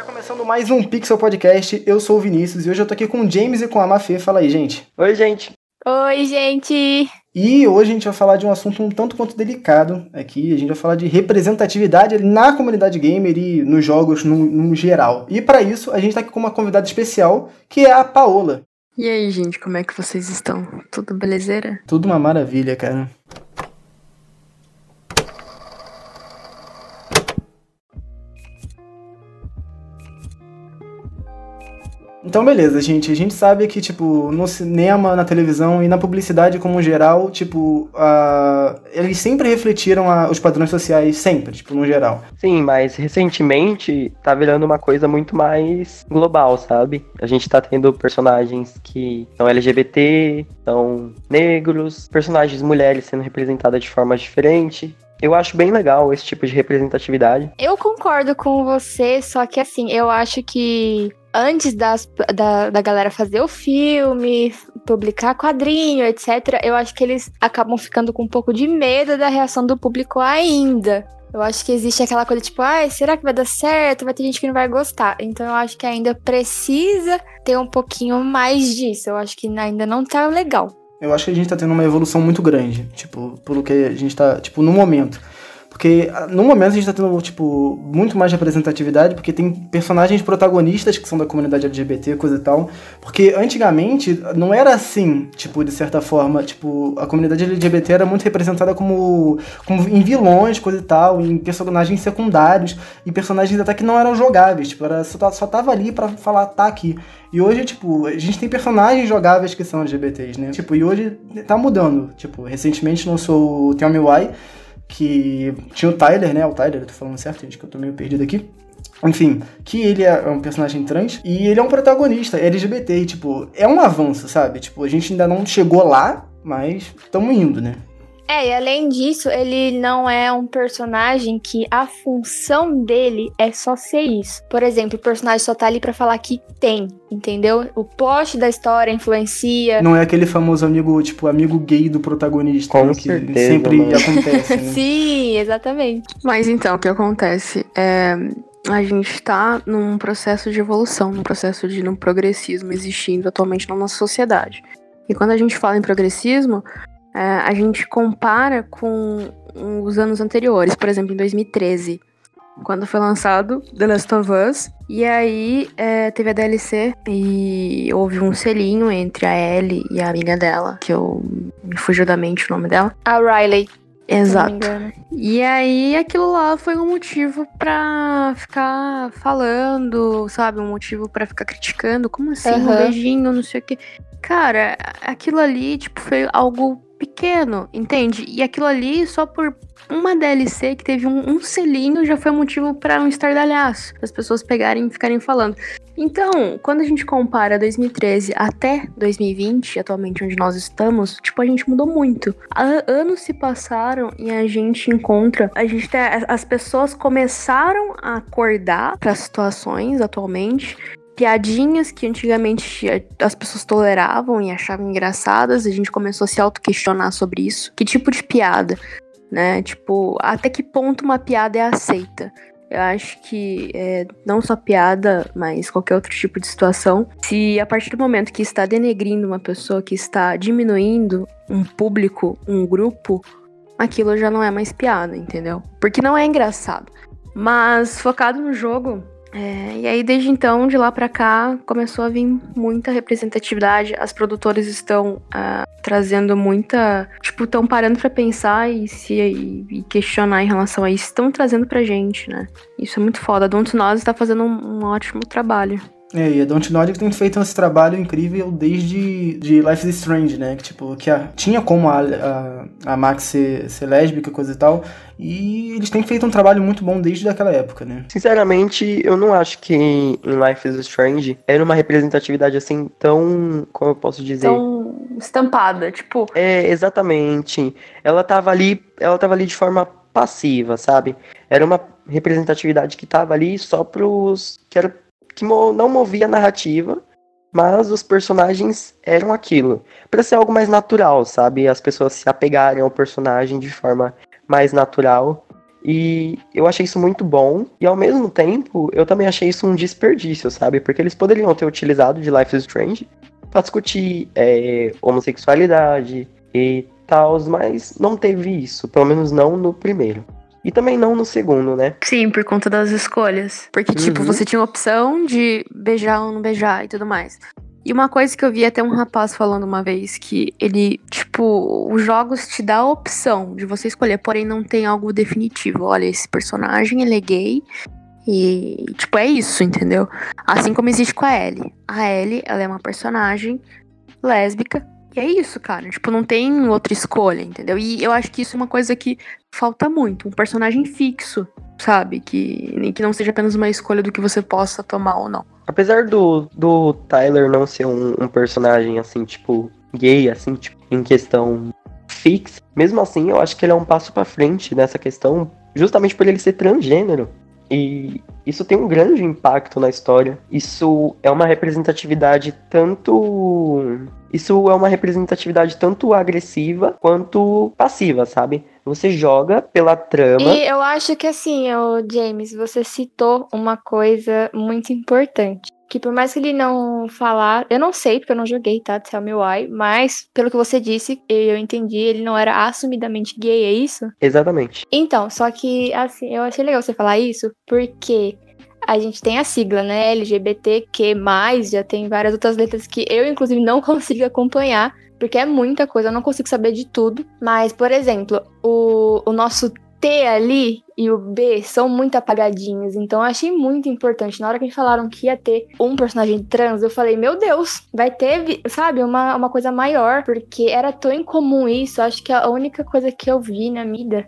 Tá começando mais um Pixel Podcast. Eu sou o Vinícius e hoje eu tô aqui com o James e com a Mafê. Fala aí, gente. Oi, gente. Oi, gente! E hoje a gente vai falar de um assunto um tanto quanto delicado aqui. A gente vai falar de representatividade na comunidade gamer e nos jogos no, no geral. E para isso, a gente tá aqui com uma convidada especial, que é a Paola. E aí, gente, como é que vocês estão? Tudo belezeira? Tudo uma maravilha, cara. Então, beleza, gente. A gente sabe que, tipo, no cinema, na televisão e na publicidade como geral, tipo, uh, eles sempre refletiram os padrões sociais, sempre, tipo, no geral. Sim, mas recentemente tá virando uma coisa muito mais global, sabe? A gente tá tendo personagens que são LGBT, são negros, personagens mulheres sendo representadas de forma diferente. Eu acho bem legal esse tipo de representatividade. Eu concordo com você, só que assim, eu acho que antes das, da, da galera fazer o filme, publicar quadrinho, etc., eu acho que eles acabam ficando com um pouco de medo da reação do público ainda. Eu acho que existe aquela coisa tipo, ai, será que vai dar certo? Vai ter gente que não vai gostar. Então eu acho que ainda precisa ter um pouquinho mais disso. Eu acho que ainda não tá legal. Eu acho que a gente tá tendo uma evolução muito grande, tipo, pelo que a gente tá, tipo, no momento. Porque ah, no momento a gente tá tendo, tipo, muito mais representatividade, porque tem personagens protagonistas que são da comunidade LGBT, coisa e tal. Porque antigamente não era assim, tipo, de certa forma, tipo, a comunidade LGBT era muito representada como, como em vilões, coisa e tal, em personagens secundários, e personagens até que não eram jogáveis, tipo, era, só, só tava ali para falar, tá aqui. E hoje, tipo, a gente tem personagens jogáveis que são LGBTs, né? Tipo, e hoje tá mudando. Tipo, recentemente lançou o Tell Me Why, que tinha o Tyler, né? O Tyler, eu tô falando certo, gente, que eu tô meio perdido aqui. Enfim, que ele é um personagem trans e ele é um protagonista LGBT, e, tipo, é um avanço, sabe? Tipo, a gente ainda não chegou lá, mas estamos indo, né? É, e além disso, ele não é um personagem que a função dele é só ser isso. Por exemplo, o personagem só tá ali para falar que tem, entendeu? O plot da história influencia. Não é aquele famoso amigo, tipo, amigo gay do protagonista, Com né, certeza, que sempre mano. acontece, né? Sim, exatamente. Mas então, o que acontece? É, a gente tá num processo de evolução, num processo de um progressismo existindo atualmente na nossa sociedade. E quando a gente fala em progressismo, a gente compara com os anos anteriores, por exemplo, em 2013, quando foi lançado The Last of Us, e aí é, teve a DLC e houve um selinho entre a Ellie e a amiga dela, que eu me fugiu da mente o nome dela. A Riley. Exato. E aí aquilo lá foi um motivo pra ficar falando, sabe? Um motivo pra ficar criticando. Como assim? Um Aham. beijinho, não sei o quê. Cara, aquilo ali, tipo, foi algo pequeno, entende? E aquilo ali, só por uma DLC que teve um, um selinho, já foi motivo pra um estardalhaço. As pessoas pegarem e ficarem falando. Então, quando a gente compara 2013 até 2020, atualmente onde nós estamos, tipo, a gente mudou muito. A- anos se passaram e a gente encontra, a gente as pessoas começaram a acordar para situações atualmente. Piadinhas que antigamente as pessoas toleravam e achavam engraçadas, a gente começou a se auto-questionar sobre isso. Que tipo de piada, né? Tipo, até que ponto uma piada é aceita? Eu acho que é, não só piada, mas qualquer outro tipo de situação. Se a partir do momento que está denegrindo uma pessoa, que está diminuindo um público, um grupo, aquilo já não é mais piada, entendeu? Porque não é engraçado. Mas focado no jogo, é, e aí desde então, de lá pra cá, começou a vir muita representatividade. As produtoras estão ah, trazendo muita. Tipo, estão parando pra pensar e se e, e questionar em relação a isso. Estão trazendo pra gente, né? Isso é muito foda. A Dontnod está fazendo um, um ótimo trabalho. É, e a Dontnod tem feito esse trabalho incrível desde de Life is Strange, né? Que, tipo, que a- tinha como a, a, a Max ser, ser lésbica, coisa e tal. E eles têm feito um trabalho muito bom desde aquela época, né? Sinceramente, eu não acho que em Life is Strange era uma representatividade assim tão. Como eu posso dizer? Então, estampada, tipo. É, exatamente. Ela tava ali, ela tava ali de forma passiva, sabe? Era uma representatividade que tava ali só pros que era que não movia a narrativa, mas os personagens eram aquilo. Pra ser algo mais natural, sabe? As pessoas se apegarem ao personagem de forma mais natural E eu achei isso muito bom. E ao mesmo tempo, eu também achei isso um desperdício, sabe? Porque eles poderiam ter utilizado de Life is Strange pra discutir é, homossexualidade e tal, mas não teve isso. Pelo menos não no primeiro. E também não no segundo, né? Sim, por conta das escolhas. Porque, tipo, Uhum. você tinha a opção de beijar ou não beijar e tudo mais. E uma coisa que eu vi até um rapaz falando uma vez, que ele, tipo, os jogos te dá a opção de você escolher, porém não tem algo definitivo. Olha, esse personagem ele é gay e, tipo, é isso, entendeu? Assim como existe com a Ellie. A Ellie, ela é uma personagem lésbica e é isso, cara. Tipo, não tem outra escolha, entendeu? E eu acho que isso é uma coisa que falta muito. Um personagem fixo, sabe? Que, que não seja apenas uma escolha do que você possa tomar ou não. Apesar do, do Tyler não ser um, um personagem assim, tipo, gay, assim, tipo, em questão fixa, mesmo assim eu acho que ele é um passo pra frente nessa questão, justamente por ele ser transgênero. E isso tem um grande impacto na história. Isso é uma representatividade tanto. Isso é uma representatividade tanto agressiva quanto passiva, sabe? Você joga pela trama. E eu acho que assim, James, você citou uma coisa muito importante. Que por mais que ele não falar, eu não sei, porque eu não joguei, tá? Tell me why, mas pelo que você disse, eu entendi, ele não era assumidamente gay, é isso? Exatamente. Então, só que assim, eu achei legal você falar isso, porque a gente tem a sigla, né? LGBTQ, já tem várias outras letras que eu, inclusive, não consigo acompanhar, porque é muita coisa, eu não consigo saber de tudo. Mas, por exemplo, o, o nosso T ali e o B são muito apagadinhos, então eu achei muito importante. Na hora que me falaram que ia ter um personagem trans, eu falei, meu Deus, vai ter, sabe, uma, uma coisa maior, porque era tão incomum isso. Acho que a única coisa que eu vi na vida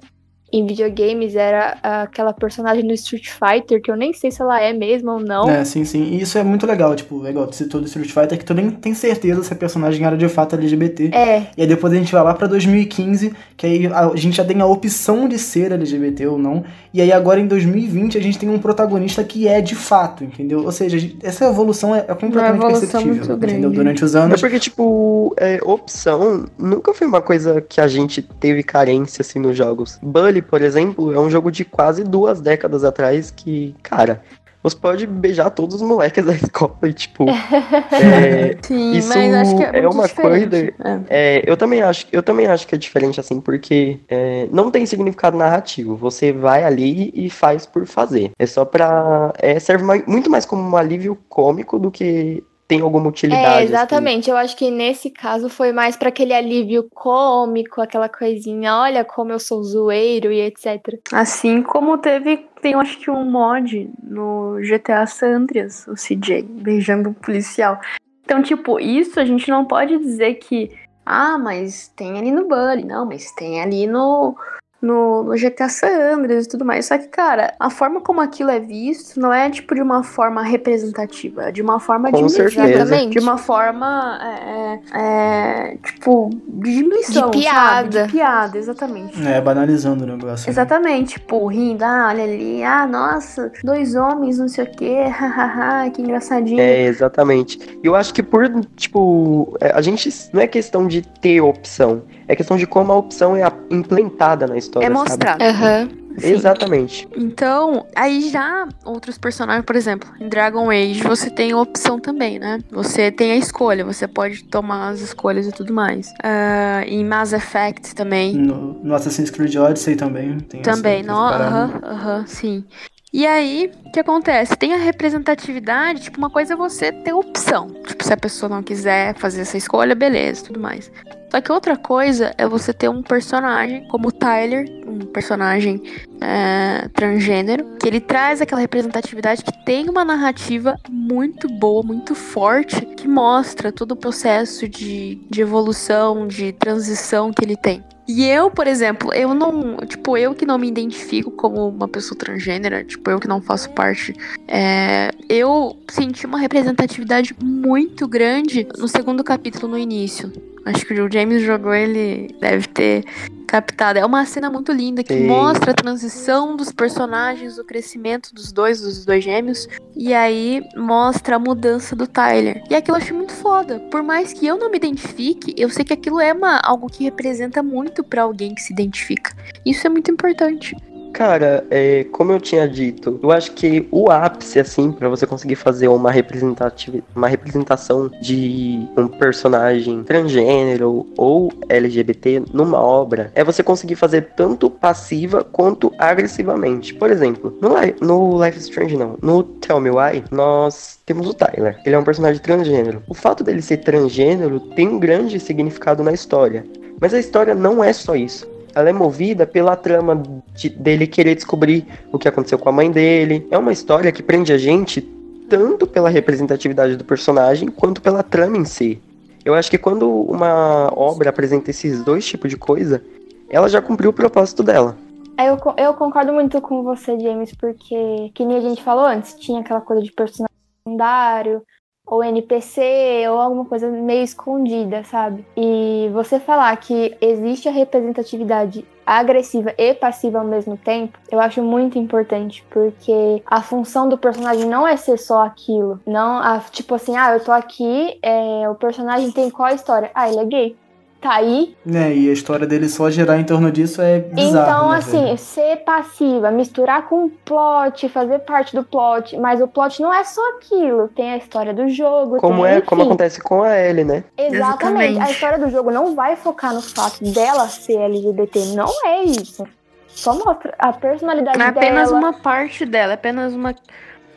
em videogames era aquela personagem do Street Fighter, que eu nem sei se ela é mesmo ou não. É, sim, sim. E isso é muito legal, tipo, legal, tu citou do Street Fighter, que tu nem tem certeza se a personagem era de fato LGBT. É, E aí depois a gente vai lá pra 2015, que aí a gente já tem a opção de ser LGBT ou não. E aí agora em 2020 a gente tem um protagonista que é de fato, entendeu? Ou seja, a gente- essa evolução é, é completamente evolução perceptível, muito entendeu? grande. Durante os É anos. porque, tipo, é, opção nunca foi uma coisa que a gente teve carência, assim, nos jogos. Bully, por exemplo, é um jogo de quase duas décadas atrás que, cara, você pode beijar todos os moleques da escola e, tipo, é, Sim, Isso mas acho que é, é muito uma diferente. É. é, eu, também acho, eu também acho que é diferente, assim, porque é, não tem significado narrativo. Você vai ali e faz por fazer. É só pra... É, serve mai- muito mais como um alívio cômico do que tem alguma utilidade. é, assim. exatamente. Eu acho que nesse caso foi mais pra aquele alívio cômico, aquela coisinha, olha como eu sou zoeiro e etc. Assim como teve, tem eu acho que um mod no GTA San Andreas, o CJ, beijando um policial. Então, tipo, isso a gente não pode dizer que, ah, mas tem ali no Bully, não, mas tem ali no, no, no GTA San Andreas e tudo mais. Só que, cara, a forma como aquilo é visto não é, tipo, de uma forma representativa, é de uma forma Com de certeza. Exatamente. de uma forma, é, é, tipo, de diminuição, De piada. sabe? De piada, exatamente. É, banalizando o negócio. né? Exatamente, tipo, rindo, ah, olha ali, ah, nossa, dois homens, não sei o quê, hahaha, que engraçadinho. É, exatamente. E eu acho que por, tipo, é, a gente não é questão de ter opção, é questão de como a opção é a- implementada na história, É. Aham. Sim. Exatamente. Então, aí já outros personagens, por exemplo, em Dragon Age você tem a opção também, né? Você tem a escolha, você pode tomar as escolhas e tudo mais. Ah, em Mass Effect também. No, no Assassin's Creed Odyssey também. Tem essa- Também, aham, aham, sim. E aí, o que acontece? Tem a representatividade, tipo, uma coisa é você ter opção. Tipo, se a pessoa não quiser fazer essa escolha, beleza, tudo mais. Só que outra coisa é você ter um personagem como o Tyler, um personagem é, transgênero, que ele traz aquela representatividade que tem uma narrativa muito boa, muito forte, que mostra todo o processo de, de evolução, de transição que ele tem. E eu, por exemplo, eu não. Tipo, eu que não me identifico como uma pessoa transgênera, tipo, eu que não faço parte. é, eu senti uma representatividade muito grande no segundo capítulo, no início. Acho que o James jogou, ele deve ter captado. É uma cena muito linda que Sim. mostra a transição dos personagens, o crescimento dos dois, dos dois gêmeos. E aí mostra a mudança do Tyler. E aquilo eu achei muito foda. Por mais que eu não me identifique, eu sei que aquilo é uma, algo que representa muito pra alguém que se identifica. Isso é muito importante. Cara, é, como eu tinha dito, eu acho que o ápice, assim, para você conseguir fazer uma, representativa, uma representação de um personagem transgênero ou LGBT numa obra, é você conseguir fazer tanto passiva quanto agressivamente. Por exemplo, no, no Life is Strange, não, no Tell Me Why, nós temos o Tyler. Ele é um personagem transgênero. O fato dele ser transgênero tem um grande significado na história. Mas a história não é só isso ela é movida pela trama de, dele querer descobrir o que aconteceu com a mãe dele. É uma história que prende a gente tanto pela representatividade do personagem quanto pela trama em si. Eu acho que quando uma obra apresenta esses dois tipos de coisa, ela já cumpriu o propósito dela. É, eu, eu concordo muito com você, James, porque, que nem a gente falou antes, tinha aquela coisa de personagem secundário, ou NPC, ou alguma coisa meio escondida, sabe? E você falar que existe a representatividade agressiva e passiva ao mesmo tempo, eu acho muito importante, porque a função do personagem não é ser só aquilo. Não, a, tipo assim, ah, eu tô aqui, é, o personagem tem qual história? Ah, ele é gay tá aí. É, e a história dele só girar em torno disso é bizarro. Então, né, assim, velho? ser passiva, misturar com o plot, fazer parte do plot, mas o plot não é só aquilo. Tem a história do jogo. Como tem, é, enfim. como acontece com a Ellie, né? Exatamente. Exatamente. A história do jogo não vai focar no fato dela ser LGBT. Não é isso. Só mostra a personalidade dela. É apenas dela. uma parte dela, é apenas uma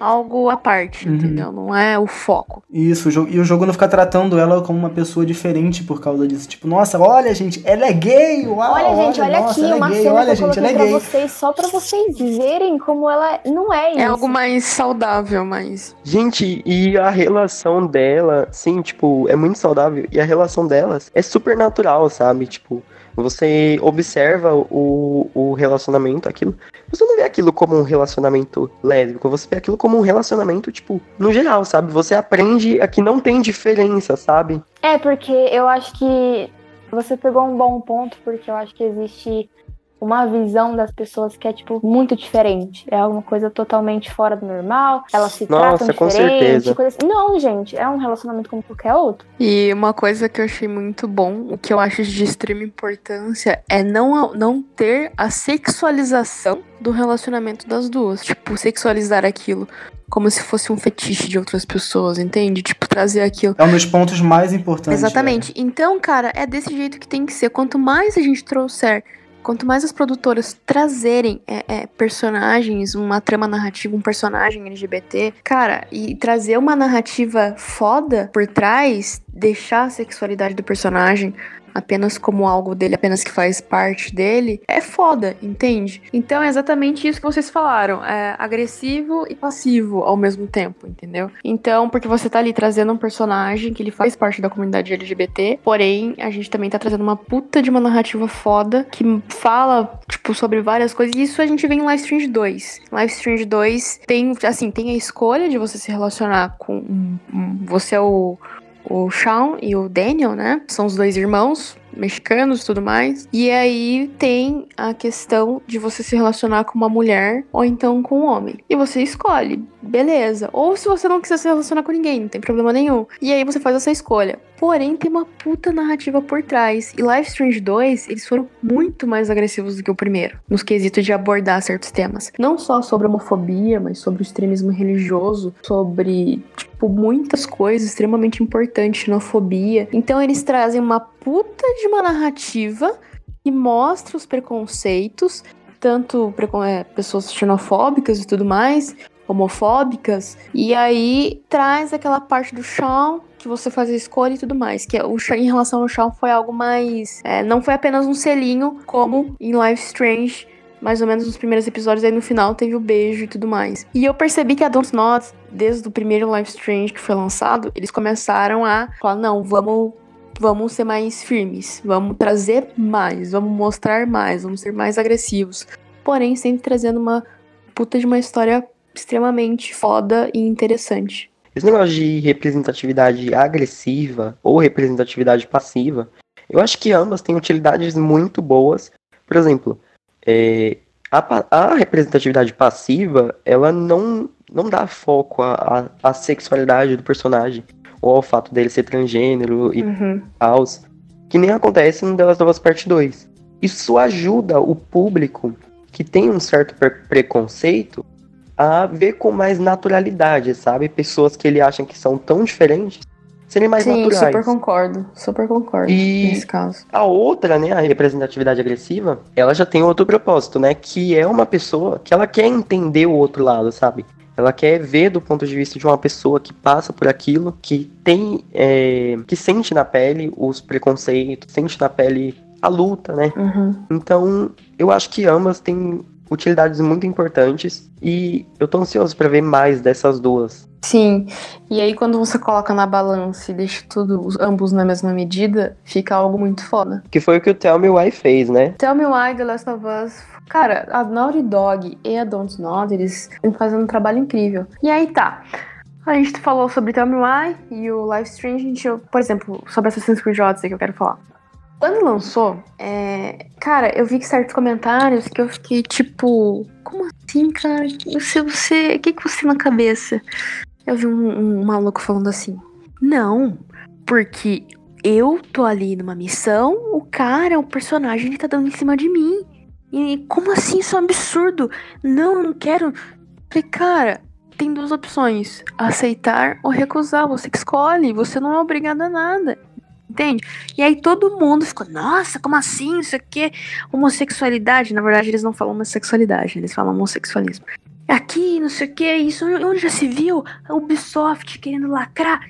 algo à parte, uhum. entendeu? Não é o foco. Isso, e o jogo não fica tratando ela como uma pessoa diferente por causa disso. Tipo, nossa, olha, gente, ela é gay! Uau, olha, gente, olha, nossa, aqui é uma gay, cena olha, que eu gente, coloquei é pra gay. vocês, só pra vocês verem como ela não é isso. É algo mais saudável, mas... Gente, e a relação dela, sim, tipo, é muito saudável. E a relação delas é super natural, sabe? Tipo, você observa o, o relacionamento, aquilo. Você não vê aquilo como um relacionamento lésbico, você vê aquilo como um relacionamento, tipo, no geral, sabe? Você aprende a que não tem diferença, sabe? É, porque eu acho que você pegou um bom ponto, porque eu acho que existe uma visão das pessoas que é, tipo, muito diferente. É alguma coisa totalmente fora do normal. Elas se Nossa, tratam com diferente. certeza. Coisa assim. Não, gente, é um relacionamento como qualquer outro. E uma coisa que eu achei muito bom, o que eu acho de extrema importância, é não, não ter a sexualização do relacionamento das duas. Tipo, sexualizar aquilo como se fosse um fetiche de outras pessoas, entende? Tipo, trazer aquilo. É um dos pontos mais importantes. Exatamente. Velho. Então, cara, é desse jeito que tem que ser. Quanto mais a gente trouxer quanto mais as produtoras trazerem é, é, personagens, uma trama narrativa, um personagem LGBT, cara, e trazer uma narrativa foda por trás, deixar a sexualidade do personagem apenas como algo dele, apenas que faz parte dele, é foda, entende? Então é exatamente isso que vocês falaram, é agressivo e passivo ao mesmo tempo, entendeu? Então, porque você tá ali trazendo um personagem que ele faz parte da comunidade LGBT, porém a gente também tá trazendo uma puta de uma narrativa foda que fala, tipo, sobre várias coisas, e isso a gente vê em Life Strange 2. Life Strange 2 tem, assim, tem a escolha de você se relacionar com um, um, você é o o Sean e o Daniel, né? São os dois irmãos mexicanos e tudo mais. E aí tem a questão de você se relacionar com uma mulher ou então com um homem. E você escolhe, beleza. Ou se você não quiser se relacionar com ninguém, não tem problema nenhum. E aí você faz essa escolha. Porém, tem uma puta narrativa por trás. E Life Strange 2, eles foram muito mais agressivos do que o primeiro, nos quesitos de abordar certos temas. Não só sobre homofobia, mas sobre o extremismo religioso, sobre, tipo, muitas coisas extremamente importantes, xenofobia. Então, eles trazem uma puta de uma narrativa que mostra os preconceitos, tanto é, pessoas xenofóbicas e tudo mais, homofóbicas, e aí traz aquela parte do Shawn você faz a escolha e tudo mais. Que é o em relação ao Shawn foi algo mais. É, não foi apenas um selinho, como em Life Strange. Mais ou menos nos primeiros episódios, aí no final teve o beijo e tudo mais. E eu percebi que a Don't Not, desde o primeiro Life Strange que foi lançado, eles começaram a falar: não, vamos vamos ser mais firmes, vamos trazer mais, vamos mostrar mais, vamos ser mais agressivos. Porém, sempre trazendo uma puta de uma história extremamente foda e interessante. Esse negócio de representatividade agressiva ou representatividade passiva, eu acho que ambas têm utilidades muito boas. Por exemplo, é, a, a, representatividade passiva, ela não, não dá foco à, à, à sexualidade do personagem ou ao fato dele ser transgênero e uhum. tal, que nem acontece no Delas Novas Parte 2. Isso ajuda o público que tem um certo preconceito a ver com mais naturalidade, sabe? Pessoas que ele acham que são tão diferentes serem mais Sim, naturais. super concordo, super concordo E- nesse caso. A outra, né, a representatividade agressiva, ela já tem outro propósito, né? Que é uma pessoa que ela quer entender o outro lado, sabe? Ela quer ver do ponto de vista de uma pessoa que passa por aquilo, que tem, é, que sente na pele os preconceitos, sente na pele a luta, né? Uhum. Então, eu acho que ambas têm utilidades muito importantes e eu tô ansioso pra ver mais dessas duas. Sim, e aí quando você coloca na balança e deixa tudo, os- ambos na mesma medida, fica algo muito foda. Que foi o que o Tell Me Why fez, né? Tell Me Why, The Last of Us. Cara, a Naughty Dog e a Don't Nod, eles estão fazendo um trabalho incrível. E aí tá. A gente falou sobre Tell Me Why e o Live Stream, a gente, por exemplo, sobre Assassin's Creed Odyssey que eu quero falar. Quando lançou, é, cara, eu vi que certos comentários que eu fiquei tipo, como assim, cara? Você, você, o que que você tem na cabeça? Eu vi um, um maluco falando assim, não, porque eu tô ali numa missão, o cara, o personagem, ele tá dando em cima de mim. E como assim? Isso é um absurdo. Não, não quero. Falei, cara, tem duas opções: aceitar ou recusar. Você que escolhe, você não é obrigado a nada. Entende? E aí todo mundo ficou, nossa, como assim? Isso aqui homossexualidade. Na verdade, eles não falam homossexualidade, eles falam homossexualismo. Aqui, não sei o que, isso onde já se viu? A Ubisoft querendo lacrar.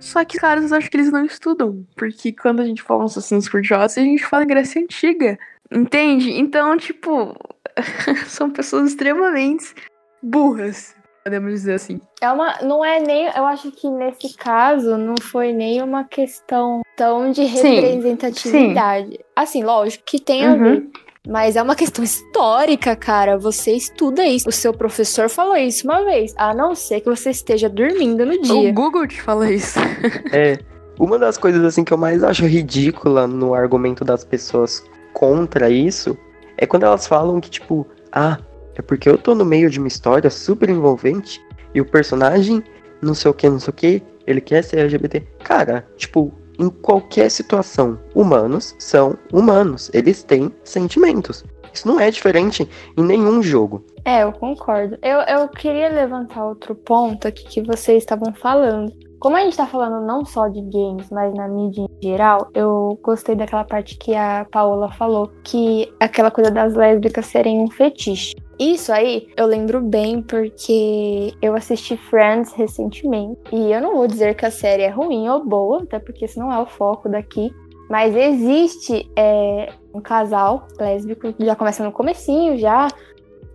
Só que, cara, eu acho que eles não estudam. Porque quando a gente fala Assassin's Creed Odyssey, a gente fala em Grécia Antiga. Entende? Então, tipo, são pessoas extremamente burras, podemos dizer assim. É uma, não é nem, eu acho que nesse caso não foi nem uma questão tão de Sim, representatividade. Assim, lógico que tem a Uhum. ver. Mas é uma questão histórica, cara. Você estuda isso. O seu professor falou isso uma vez. A não ser que você esteja dormindo no dia. O Google te fala isso. É, uma das coisas assim que eu mais acho ridícula no argumento das pessoas contra isso é quando elas falam que tipo, ah, é porque eu tô no meio de uma história super envolvente e o personagem não sei o que, não sei o que, ele quer ser LGBT. Cara, tipo, em qualquer situação, humanos são humanos, eles têm sentimentos. Isso não é diferente em nenhum jogo. É, eu concordo. Eu, eu queria levantar outro ponto aqui que vocês estavam falando. Como a gente tá falando não só de games, mas na mídia em geral, eu gostei daquela parte que a Paola falou, que aquela coisa das lésbicas serem um fetiche. Isso aí eu lembro bem porque eu assisti Friends recentemente. E eu não vou dizer que a série é ruim ou boa, até porque esse não é o foco daqui. Mas existe é, um casal lésbico, já começa no comecinho, já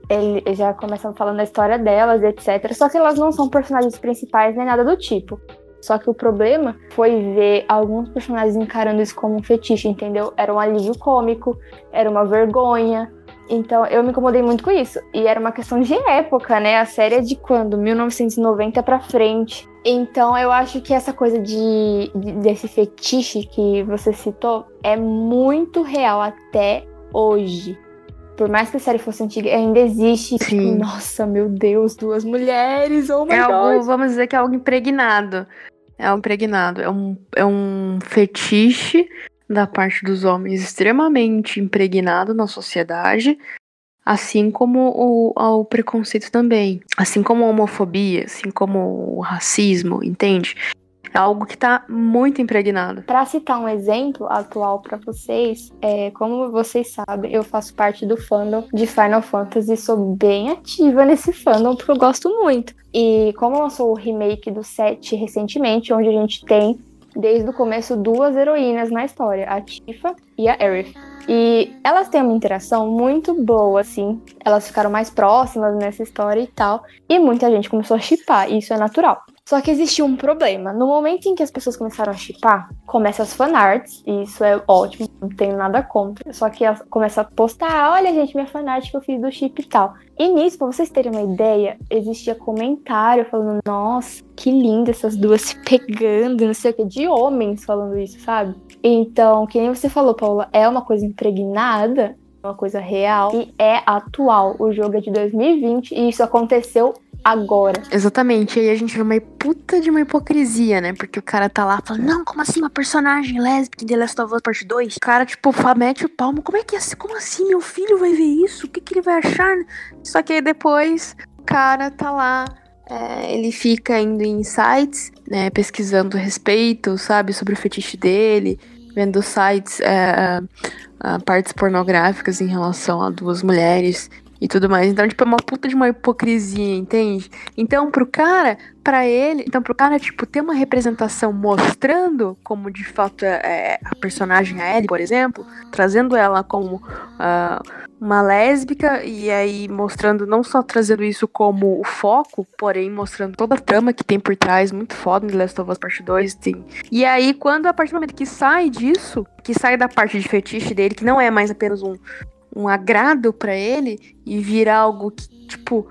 ele já começam falando da história delas, etc. Só que elas não são personagens principais nem nada do tipo. Só que o problema foi ver alguns personagens encarando isso como um fetiche, entendeu? Era um alívio cômico, era uma vergonha. Então eu me incomodei muito com isso. E era uma questão de época, né? A série é de quando? 1990 pra frente. Então eu acho que essa coisa de, de- desse fetiche que você citou é muito real até hoje. Por mais que a série fosse antiga, ainda existe. Tipo, Sim. nossa, meu Deus, duas mulheres, oh my É algo, vamos dizer que é algo impregnado. É algo impregnado. É um, é um fetiche da parte dos homens extremamente impregnado na sociedade, assim como o, o preconceito também. Assim como a homofobia, assim como o racismo, entende? É algo que tá muito impregnado. Para citar um exemplo atual para vocês, é, como vocês sabem, eu faço parte do fandom de Final Fantasy sou bem ativa nesse fandom porque eu gosto muito. E como lançou o remake do 7 recentemente, onde a gente tem desde o começo duas heroínas na história, a Tifa e a Aerith. E elas têm uma interação muito boa, assim. Elas ficaram mais próximas nessa história e tal. E muita gente começou a chipar, e isso é natural. Só que existia um problema. No momento em que as pessoas começaram a chipar, começam as fanarts, e isso é ótimo, não tenho nada contra. Só que elas começam a postar, olha, gente, minha fanart que eu fiz do chip e tal. E nisso, pra vocês terem uma ideia, existia comentário falando, nossa, que linda essas duas se pegando, não sei o que, de homens falando isso, sabe? Então, que nem você falou, Paula, é uma coisa impregnada, uma coisa real e é atual. O jogo é de 2020 e isso aconteceu agora. Exatamente, aí a gente vê uma puta de uma hipocrisia, né? Porque o cara tá lá falando, não, como assim uma personagem lésbica em The Last of Us Part 2? O cara, tipo, mete o palmo, como é que é? Como assim? Meu filho vai ver isso? O que, que ele vai achar? Só que aí depois o cara tá lá é, ele fica indo em sites, né, pesquisando respeito, sabe, sobre o fetiche dele, vendo sites, é, partes pornográficas em relação a duas mulheres e tudo mais. Então, tipo, é uma puta de uma hipocrisia, entende? Então, pro cara, para ele, então pro cara, tipo, ter uma representação mostrando como de fato é, é a personagem a Ellie, por exemplo, trazendo ela como uh, uma lésbica e aí mostrando, não só trazendo isso como o foco, porém mostrando toda a trama que tem por trás, muito foda no The Last of Us Part 2, tem. E aí, quando a partir do momento que sai disso, que sai da parte de fetiche dele, que não é mais apenas um, um agrado para ele e vira algo que, tipo,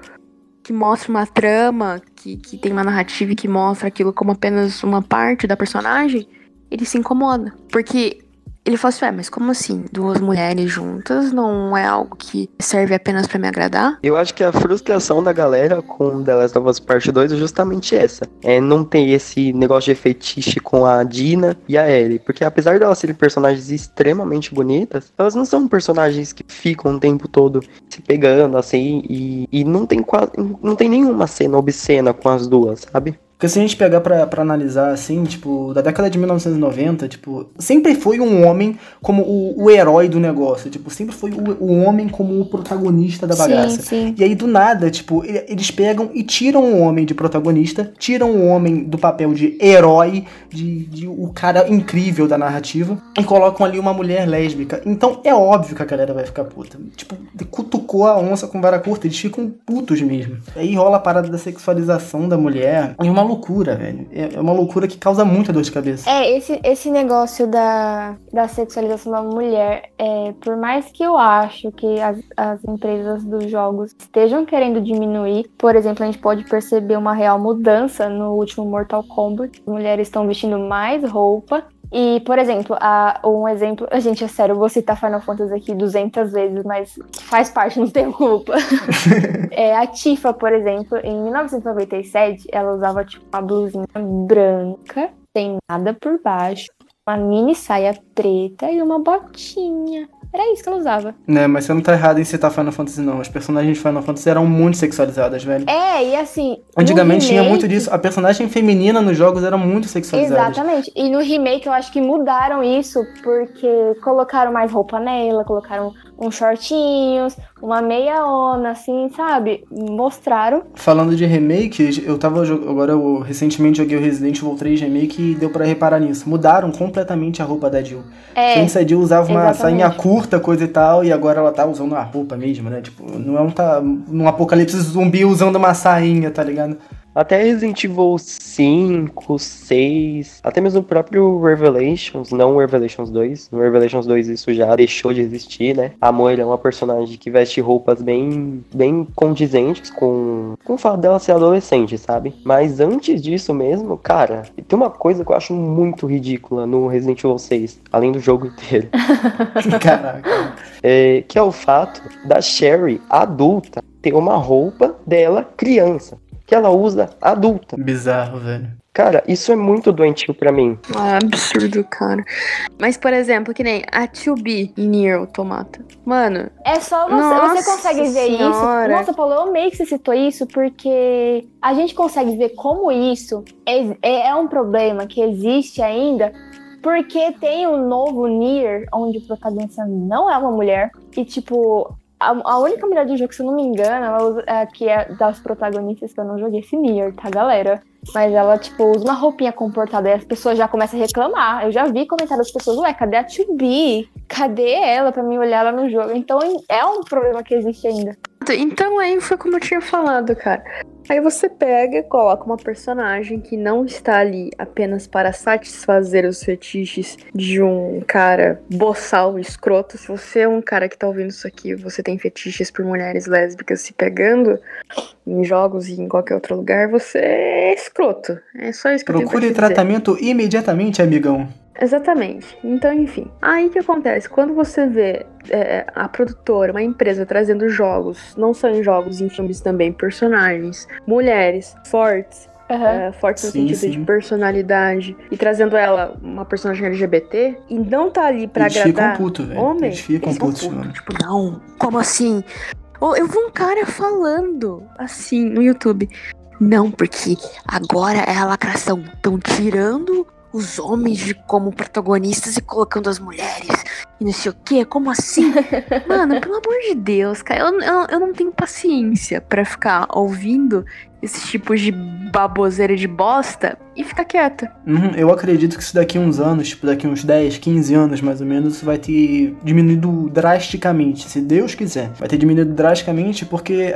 que mostra uma trama, que, que tem uma narrativa e que mostra aquilo como apenas uma parte da personagem, ele se incomoda. Porque ele falou assim, ué, mas como assim? Duas mulheres juntas não é algo que serve apenas para me agradar? Eu acho que a frustração da galera com The Last of Us Part 2 é justamente essa. É não ter esse negócio de fetiche com a Dina e a Ellie. Porque apesar de elas serem personagens extremamente bonitas, elas não são personagens que ficam o tempo todo se pegando assim e, e não tem quase. não tem nenhuma cena obscena com as duas, sabe? Porque se a gente pegar pra, pra analisar, assim, tipo, da década de 1990, tipo, sempre foi um homem como o, o herói do negócio. Tipo, sempre foi o, o homem como o protagonista da bagaça. Sim, sim. E aí, do nada, tipo, eles pegam e tiram o homem de protagonista, tiram o homem do papel de herói, de, de o cara incrível da narrativa, e colocam ali uma mulher lésbica. Então é óbvio que a galera vai ficar puta. Tipo, cutucou a onça com vara curta, eles ficam putos mesmo. Aí rola a parada da sexualização da mulher. E uma loucura, velho. É, é uma loucura que causa muita dor de cabeça. É, esse, esse negócio da, da sexualização da mulher, é, por mais que eu acho que as, as empresas dos jogos estejam querendo diminuir, por exemplo, a gente pode perceber uma real mudança no último Mortal Kombat. As mulheres estão vestindo mais roupa, e, por exemplo, a, um exemplo, a gente, é sério, eu vou citar Final Fantasy aqui 200 vezes, mas faz parte, não tenho culpa. é, a Tifa, por exemplo, em 1997, ela usava tipo uma blusinha branca, sem nada por baixo, uma mini saia preta e uma botinha. Era isso que ela usava. Né, mas você não tá errado em citar Final Fantasy, não. As personagens de Final Fantasy eram muito sexualizadas, velho. É, e assim. Antigamente remake... tinha muito disso. A personagem feminina nos jogos era muito sexualizada. Exatamente. E no remake eu acho que mudaram isso porque colocaram mais roupa nela, colocaram uns shortinhos, uma meia ona, assim, sabe? Mostraram. Falando de remake, eu tava. Agora eu recentemente joguei o Resident Evil 3 Remake e deu para reparar nisso. Mudaram completamente a roupa da Jill. É. Antes a Jill usava uma exatamente. sainha curta, coisa e tal, e agora ela tá usando a roupa mesmo, né? Tipo, não é um, tá, um apocalipse zumbi usando uma sainha, tá ligado? Até Resident Evil 5, 6, até mesmo o próprio Revelations, não o Revelations 2. No Revelations 2 isso já deixou de existir, né? A Moira é uma personagem que veste roupas bem, bem condizentes com, com o fato dela ser adolescente, sabe? Mas antes disso mesmo, cara, tem uma coisa que eu acho muito ridícula no Resident Evil 6, além do jogo inteiro. Caraca. É, que é o fato da Sherry adulta ter uma roupa dela criança que ela usa adulta. Bizarro, velho. Cara, isso é muito doentio para mim. Ah, absurdo, cara. Mas, por exemplo, que nem a 2B em Nier Automata. Mano. É só você. Nossa você consegue ver senhora. isso. Nossa, Paulo, eu amei que você citou isso, porque a gente consegue ver como isso é, é, é um problema que existe ainda. Porque tem um novo Nier, onde o protagonista não é uma mulher. E, tipo, a, a, única mulher do jogo, se eu não me engano, ela usa, é, que é das protagonistas que eu não joguei esse Nier, tá, galera? Mas ela, tipo, usa uma roupinha comportada e as pessoas já começam a reclamar. Eu já vi comentários das pessoas, ué, cadê a 2B? Cadê ela pra me olhar lá no jogo? Então é um problema que existe ainda. Então aí foi como eu tinha falado, cara. Aí você pega e coloca uma personagem que não está ali apenas para satisfazer os fetiches de um cara boçal, escroto. Se você é um cara que tá ouvindo isso aqui, você tem fetiches por mulheres lésbicas se pegando em jogos e em qualquer outro lugar, você é escroto. É só isso que Procure eu tenho tratamento imediatamente, amigão. Exatamente. Então, enfim. Aí que acontece? Quando você vê é, a produtora, uma empresa trazendo jogos, não só em jogos, em filmes também, personagens, mulheres fortes, Aham. é, fortes no Sim, sentido sim. de personalidade, e trazendo ela, uma personagem LGBT, e não tá ali pra Eles agradar ficam putos, velho. homem, Eles ficam eles putos, puto. mano. Tipo, não, como assim? Eu vi um cara falando assim no YouTube. Não, porque agora é a lacração. Estão tirando os homens de como protagonistas e colocando as mulheres. E não sei o quê. Como assim? Mano, pelo amor de Deus, cara. Eu, eu, eu não tenho paciência pra ficar ouvindo esses tipos de baboseira de bosta e ficar quieta. Uhum, eu acredito que se daqui uns anos, tipo daqui uns 10, 15 anos mais ou menos, isso vai ter diminuído drasticamente, se Deus quiser. Vai ter diminuído drasticamente porque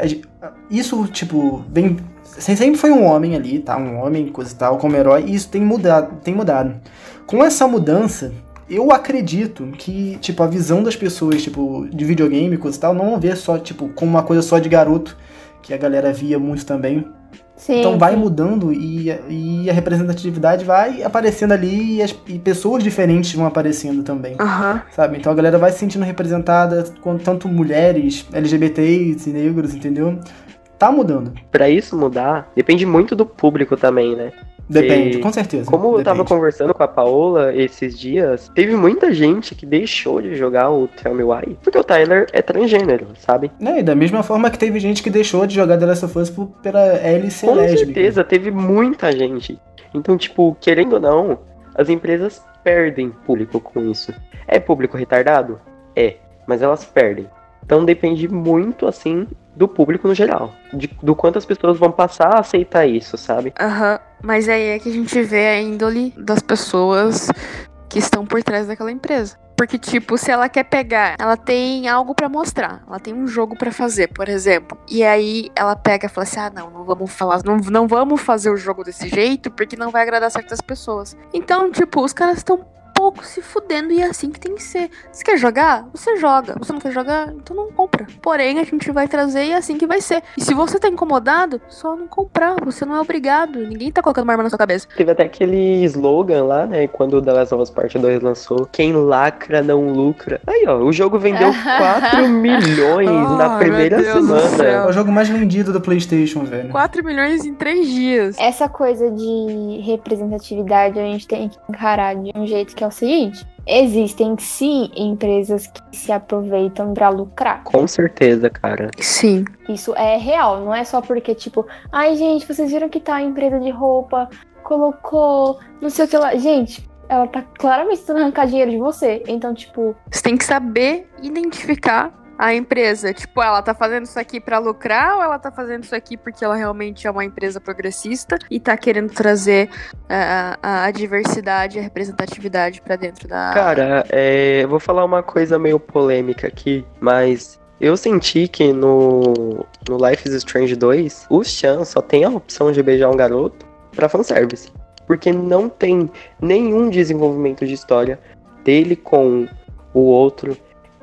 isso, tipo, vem. Sempre foi um homem ali, tá? Um homem, coisa e tal, como herói, e isso tem mudado, tem mudado. Com essa mudança, eu acredito que, tipo, a visão das pessoas, tipo, de videogame, coisa e tal, não ver só, tipo, como uma coisa só de garoto, que a galera via muito também. Sim. Então vai sim. mudando e, e a representatividade vai aparecendo ali e, as, e pessoas diferentes vão aparecendo também, Aham. sabe? Então a galera vai se sentindo representada, com tanto mulheres, LGBTs e negros, entendeu? Tá mudando. Pra isso mudar, depende muito do público também, né? Depende, E com certeza. Como eu tava depende. conversando com a Paola esses dias, teve muita gente que deixou de jogar o Tell Me Why porque o Tyler é transgênero, sabe? Né, e da mesma forma que teve gente que deixou de jogar The Last of Us por- pela ser Com lésbica. certeza, teve muita gente. Então, tipo, querendo ou não, as empresas perdem público com isso. É público retardado? É, mas elas perdem. Então depende muito, assim, do público no geral. De, do quanto as pessoas vão passar a aceitar isso, sabe? Aham, mas aí é que a gente vê a índole das pessoas que estão por trás daquela empresa. Porque, tipo, se ela quer pegar, ela tem algo pra mostrar, ela tem um jogo pra fazer, por exemplo. E aí ela pega e fala assim: ah, não, não vamos falar, não, não vamos fazer o jogo desse jeito porque não vai agradar certas pessoas. Então, tipo, os caras estão pouco se fudendo e é assim que tem que ser. Você quer jogar? Você joga. Você não quer jogar? Então não compra. Porém, a gente vai trazer e é assim que vai ser. E se você tá incomodado, só não comprar. Você não é obrigado. Ninguém tá colocando uma arma na sua cabeça. Teve até aquele slogan lá, né? Quando o The Last of Us Part 2 lançou: Quem lacra não lucra. Aí, ó, o jogo vendeu 4 milhões na Ai, primeira meu Deus do semana. céu. É o jogo mais vendido do PlayStation, velho. 4 milhões em 3 dias. Essa coisa de representatividade a gente tem que encarar de um jeito que é o seguinte: existem sim empresas que se aproveitam pra lucrar. Com certeza, cara. Sim. Isso é real, não é só porque, tipo, ai gente, vocês viram que tá a empresa de roupa, colocou não sei o que lá. Gente, ela tá claramente tentando arrancar dinheiro de você. Então, tipo, Você tem que saber identificar a empresa. Tipo, ela tá fazendo isso aqui pra lucrar ou ela tá fazendo isso aqui porque ela realmente é uma empresa progressista e tá querendo trazer a, a, diversidade a representatividade pra dentro da. Cara, é, eu vou falar uma coisa meio polêmica aqui, mas eu senti que no, no Life is Strange 2, o Chan só tem a opção de beijar um garoto pra fanservice. Porque não tem nenhum desenvolvimento de história dele com o outro.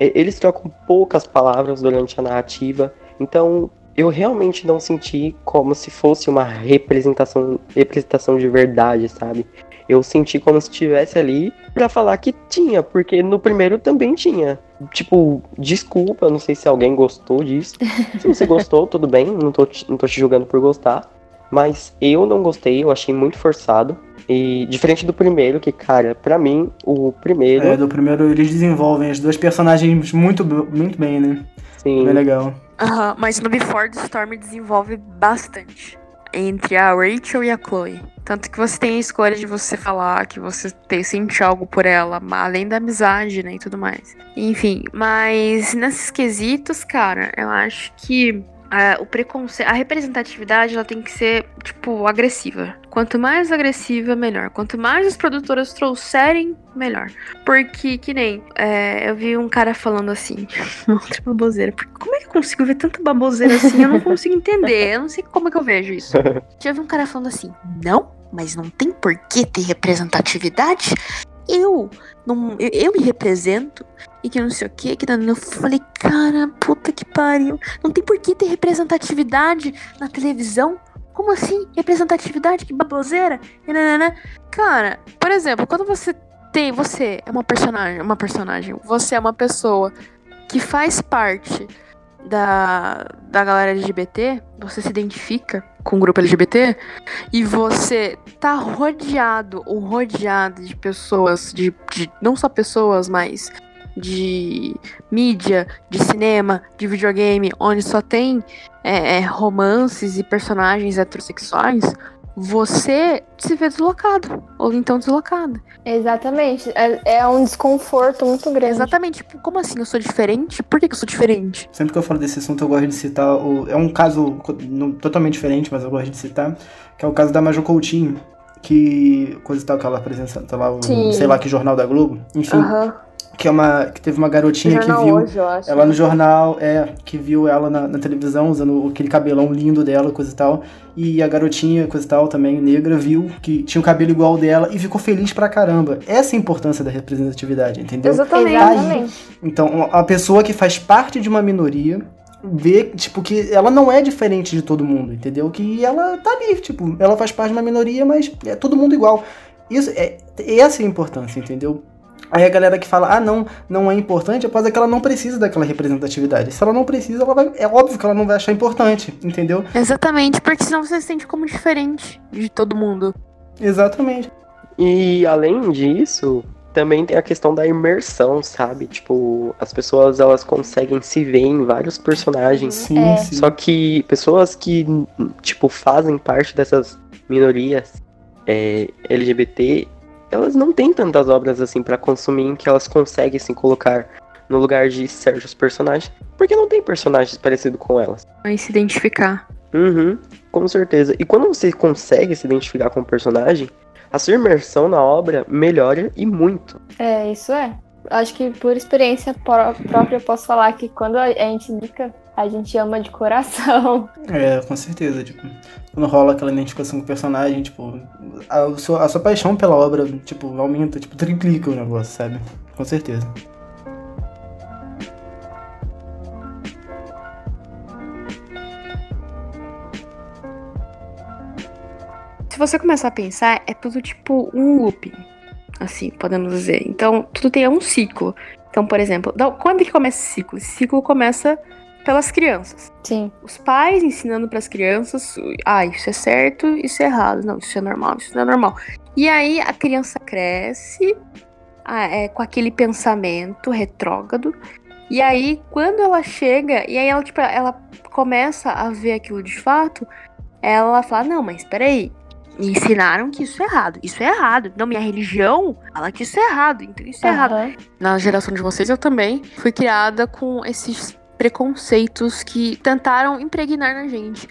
E- Eles trocam poucas palavras durante a narrativa. Então, eu realmente não senti como se fosse uma representação, representação de verdade, sabe? Eu senti como se estivesse ali pra falar que tinha, porque no primeiro também tinha. Tipo, desculpa, não sei se alguém gostou disso. Se você gostou, tudo bem, não tô, não tô te julgando por gostar. Mas eu não gostei, eu achei muito forçado. E diferente do primeiro, que, cara, pra mim, o primeiro, É, do primeiro eles desenvolvem as duas personagens muito, muito bem, né? sim, Bem legal. Aham, mas no Before the Storm desenvolve bastante entre a Rachel e a Chloe. Tanto que você tem a escolha de você falar que você tem, sente algo por ela, além da amizade, né, e tudo mais. Enfim, mas nesses quesitos, cara, eu acho que ah, o preconceito, a representatividade, ela tem que ser, tipo, agressiva. Quanto mais agressiva, melhor. Quanto mais as produtoras trouxerem, melhor. Porque, que nem, é, eu vi um cara falando assim, outra baboseira. Porque como é que eu consigo ver tanta baboseira assim? Eu não consigo entender. Eu não sei como é que eu vejo isso. Já vi um cara falando assim, não, mas não tem por que ter representatividade. Eu, eu, eu me represento e que não sei o que, que não, eu falei, cara, puta que pariu. Não tem por que ter representatividade na televisão. Como assim? Representatividade? Que baboseira? E nananã. Cara, por exemplo, quando você tem, você é uma personagem, uma personagem, você é uma pessoa que faz parte da, da galera LGBT, você se identifica com o grupo LGBT e você tá rodeado ou rodeado de pessoas, de, de não só pessoas, mas de mídia, de cinema, de videogame, onde só tem é, é, romances e personagens heterossexuais, você se vê deslocado, ou então deslocada. Exatamente. É, é, um desconforto muito grande. Exatamente. Tipo, como assim? Eu sou diferente? Por que, que eu sou diferente? Sempre que eu falo desse assunto, eu gosto de citar. O, é um caso totalmente diferente, mas eu gosto de citar. Que é o caso da Major Coutinho. Que. Coisa e tal que ela apresenta lá, o, sei lá que jornal da Globo. Enfim. Uhum que é uma que teve uma garotinha que viu hoje, ela no jornal, é, que viu ela na, na, televisão usando aquele cabelão lindo dela, coisa e tal. E a garotinha, coisa e tal, também negra, viu que tinha o cabelo igual dela e ficou feliz pra caramba. Essa é a importância da representatividade, entendeu? Exatamente. Tá então, a pessoa que faz parte de uma minoria vê, tipo, que ela não é diferente de todo mundo, entendeu? Que ela tá ali, tipo, ela faz parte de uma minoria, mas é todo mundo igual. Isso é essa é a importância, entendeu? Aí a galera que fala, ah, não, não é importante, após é que ela não precisa daquela representatividade. Se ela não precisa, ela vai, é óbvio que ela não vai achar importante, entendeu? Exatamente, porque senão você se sente como diferente de todo mundo. Exatamente. E além disso, também tem a questão da imersão, sabe? Tipo, as pessoas elas conseguem se ver em vários personagens. Sim, é. sim. Só que pessoas que, tipo, fazem parte dessas minorias é, LGBT, elas não têm tantas obras assim para consumir em que elas conseguem se colocar no lugar de certos personagens, porque não tem personagens parecidos com elas. Vai se identificar. Uhum, com certeza. E quando você consegue se identificar com o personagem, a sua imersão na obra melhora e muito. É, isso é. Acho que por experiência própria eu posso falar que quando a gente indica a gente ama de coração. É, com certeza. Tipo, quando rola aquela identificação com o personagem, tipo, a sua, a sua paixão pela obra, tipo, aumenta, tipo, triplica o negócio, sabe? Com certeza. Se você começar a pensar, é tudo tipo um looping, assim, podemos dizer. Então, tudo tem um ciclo. Então, por exemplo, quando que começa esse ciclo? Esse ciclo começa pelas crianças. Sim. Os pais ensinando para as crianças, ah, isso é certo, isso é errado, não, isso é normal, isso não é normal. E aí a criança cresce ah, é, com aquele pensamento retrógrado. E aí quando ela chega e aí ela tipo ela começa a ver aquilo de fato, ela fala não, mas espera aí, me ensinaram que isso é errado. Isso é errado. Não, minha religião fala que isso é errado. Então isso é uhum. errado. Na geração de vocês, eu também fui criada com esses preconceitos que tentaram impregnar na gente.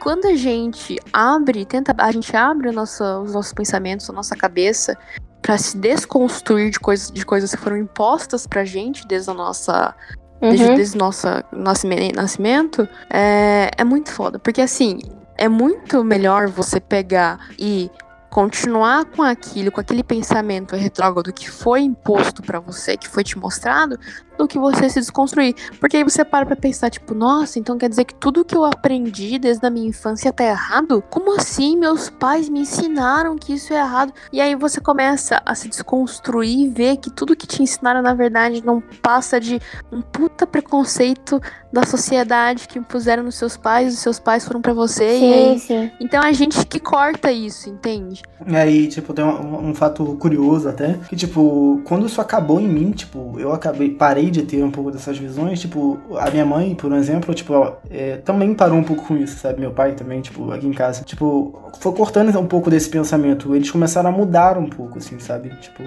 Quando a gente abre, tenta, a gente abre nossa, os nossos pensamentos, a nossa cabeça para se desconstruir de coisas, de coisas que foram impostas pra gente desde a nossa uhum. desde, desde nosso nascimento, é, é muito foda. Porque assim, é muito melhor você pegar e continuar com aquilo, com aquele pensamento retrógrado que foi imposto para você, que foi te mostrado, do que você se desconstruir. Porque aí você para pra pensar, tipo, nossa, então quer dizer que tudo que eu aprendi desde a minha infância tá errado? Como assim? Meus pais me ensinaram que isso é errado. E aí você começa a se desconstruir e ver que tudo que te ensinaram, na verdade, não passa de um puta preconceito da sociedade que impuseram nos seus pais, os seus pais foram para você. Sim, aí... sim. Então a gente que corta isso, entende? E aí, tipo, tem um, um fato curioso até, que, tipo, quando isso acabou em mim, tipo, eu acabei, parei de ter um pouco dessas visões. Tipo, a minha mãe, por exemplo, tipo, é, também parou um pouco com isso, sabe? Meu pai também, tipo, aqui em casa. Tipo, foi cortando um pouco desse pensamento. Eles começaram a mudar um pouco, assim, sabe? Tipo,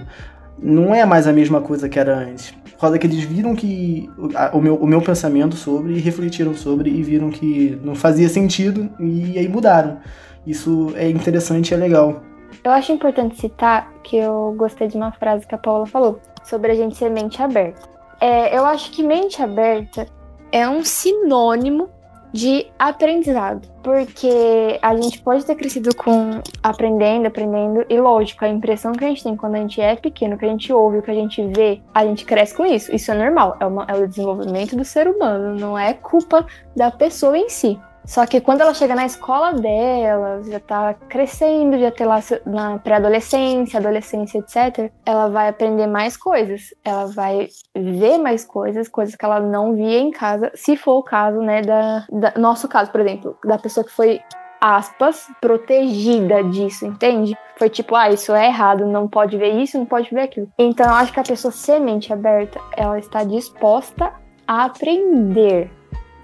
não é mais a mesma coisa que era antes. Por causa que eles viram que a, o, meu, o meu pensamento sobre e refletiram sobre e viram que não fazia sentido e aí mudaram. Isso é interessante e é legal. Eu acho importante citar que eu gostei de uma frase que a Paula falou sobre a gente ser mente aberta. É, eu acho que mente aberta é um sinônimo de aprendizado, porque a gente pode ter crescido com aprendendo, aprendendo, e lógico, a impressão que a gente tem quando a gente é pequeno, que a gente ouve, o que a gente vê, a gente cresce com isso. Isso é normal, é, uma, é o desenvolvimento do ser humano, não é culpa da pessoa em si. Só que quando ela chega na escola dela, já tá crescendo, já tá lá na pré-adolescência, adolescência, etc., ela vai aprender mais coisas. Ela vai ver mais coisas, coisas que ela não via em casa, se for o caso, né, da, da nosso caso, por exemplo, da pessoa que foi aspas, protegida disso, entende? Foi tipo, ah, isso é errado, não pode ver isso, não pode ver aquilo. Então eu acho que a pessoa semente aberta, ela está disposta a aprender.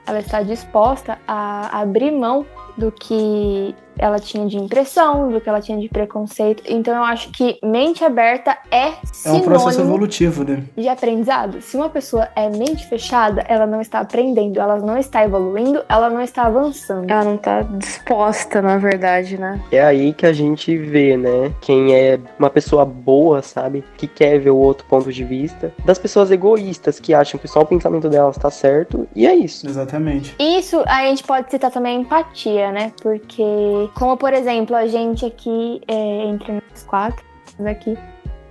Ela está disposta a abrir mão do que ela tinha de impressão, do que ela tinha de preconceito. Então eu acho que mente aberta é É um processo evolutivo, né? De aprendizado. Se uma pessoa é mente fechada, ela não está aprendendo, ela não está evoluindo, ela não está avançando. Ela não está disposta, na verdade, né? É aí que a gente vê, né? Quem é uma pessoa boa, sabe? Que quer ver o outro ponto de vista. Das pessoas egoístas que acham que só o pensamento delas está certo. E é isso. Exatamente. Isso a gente pode citar também a empatia, né? Porque como, por exemplo, a gente aqui, é, entre nós quatro aqui,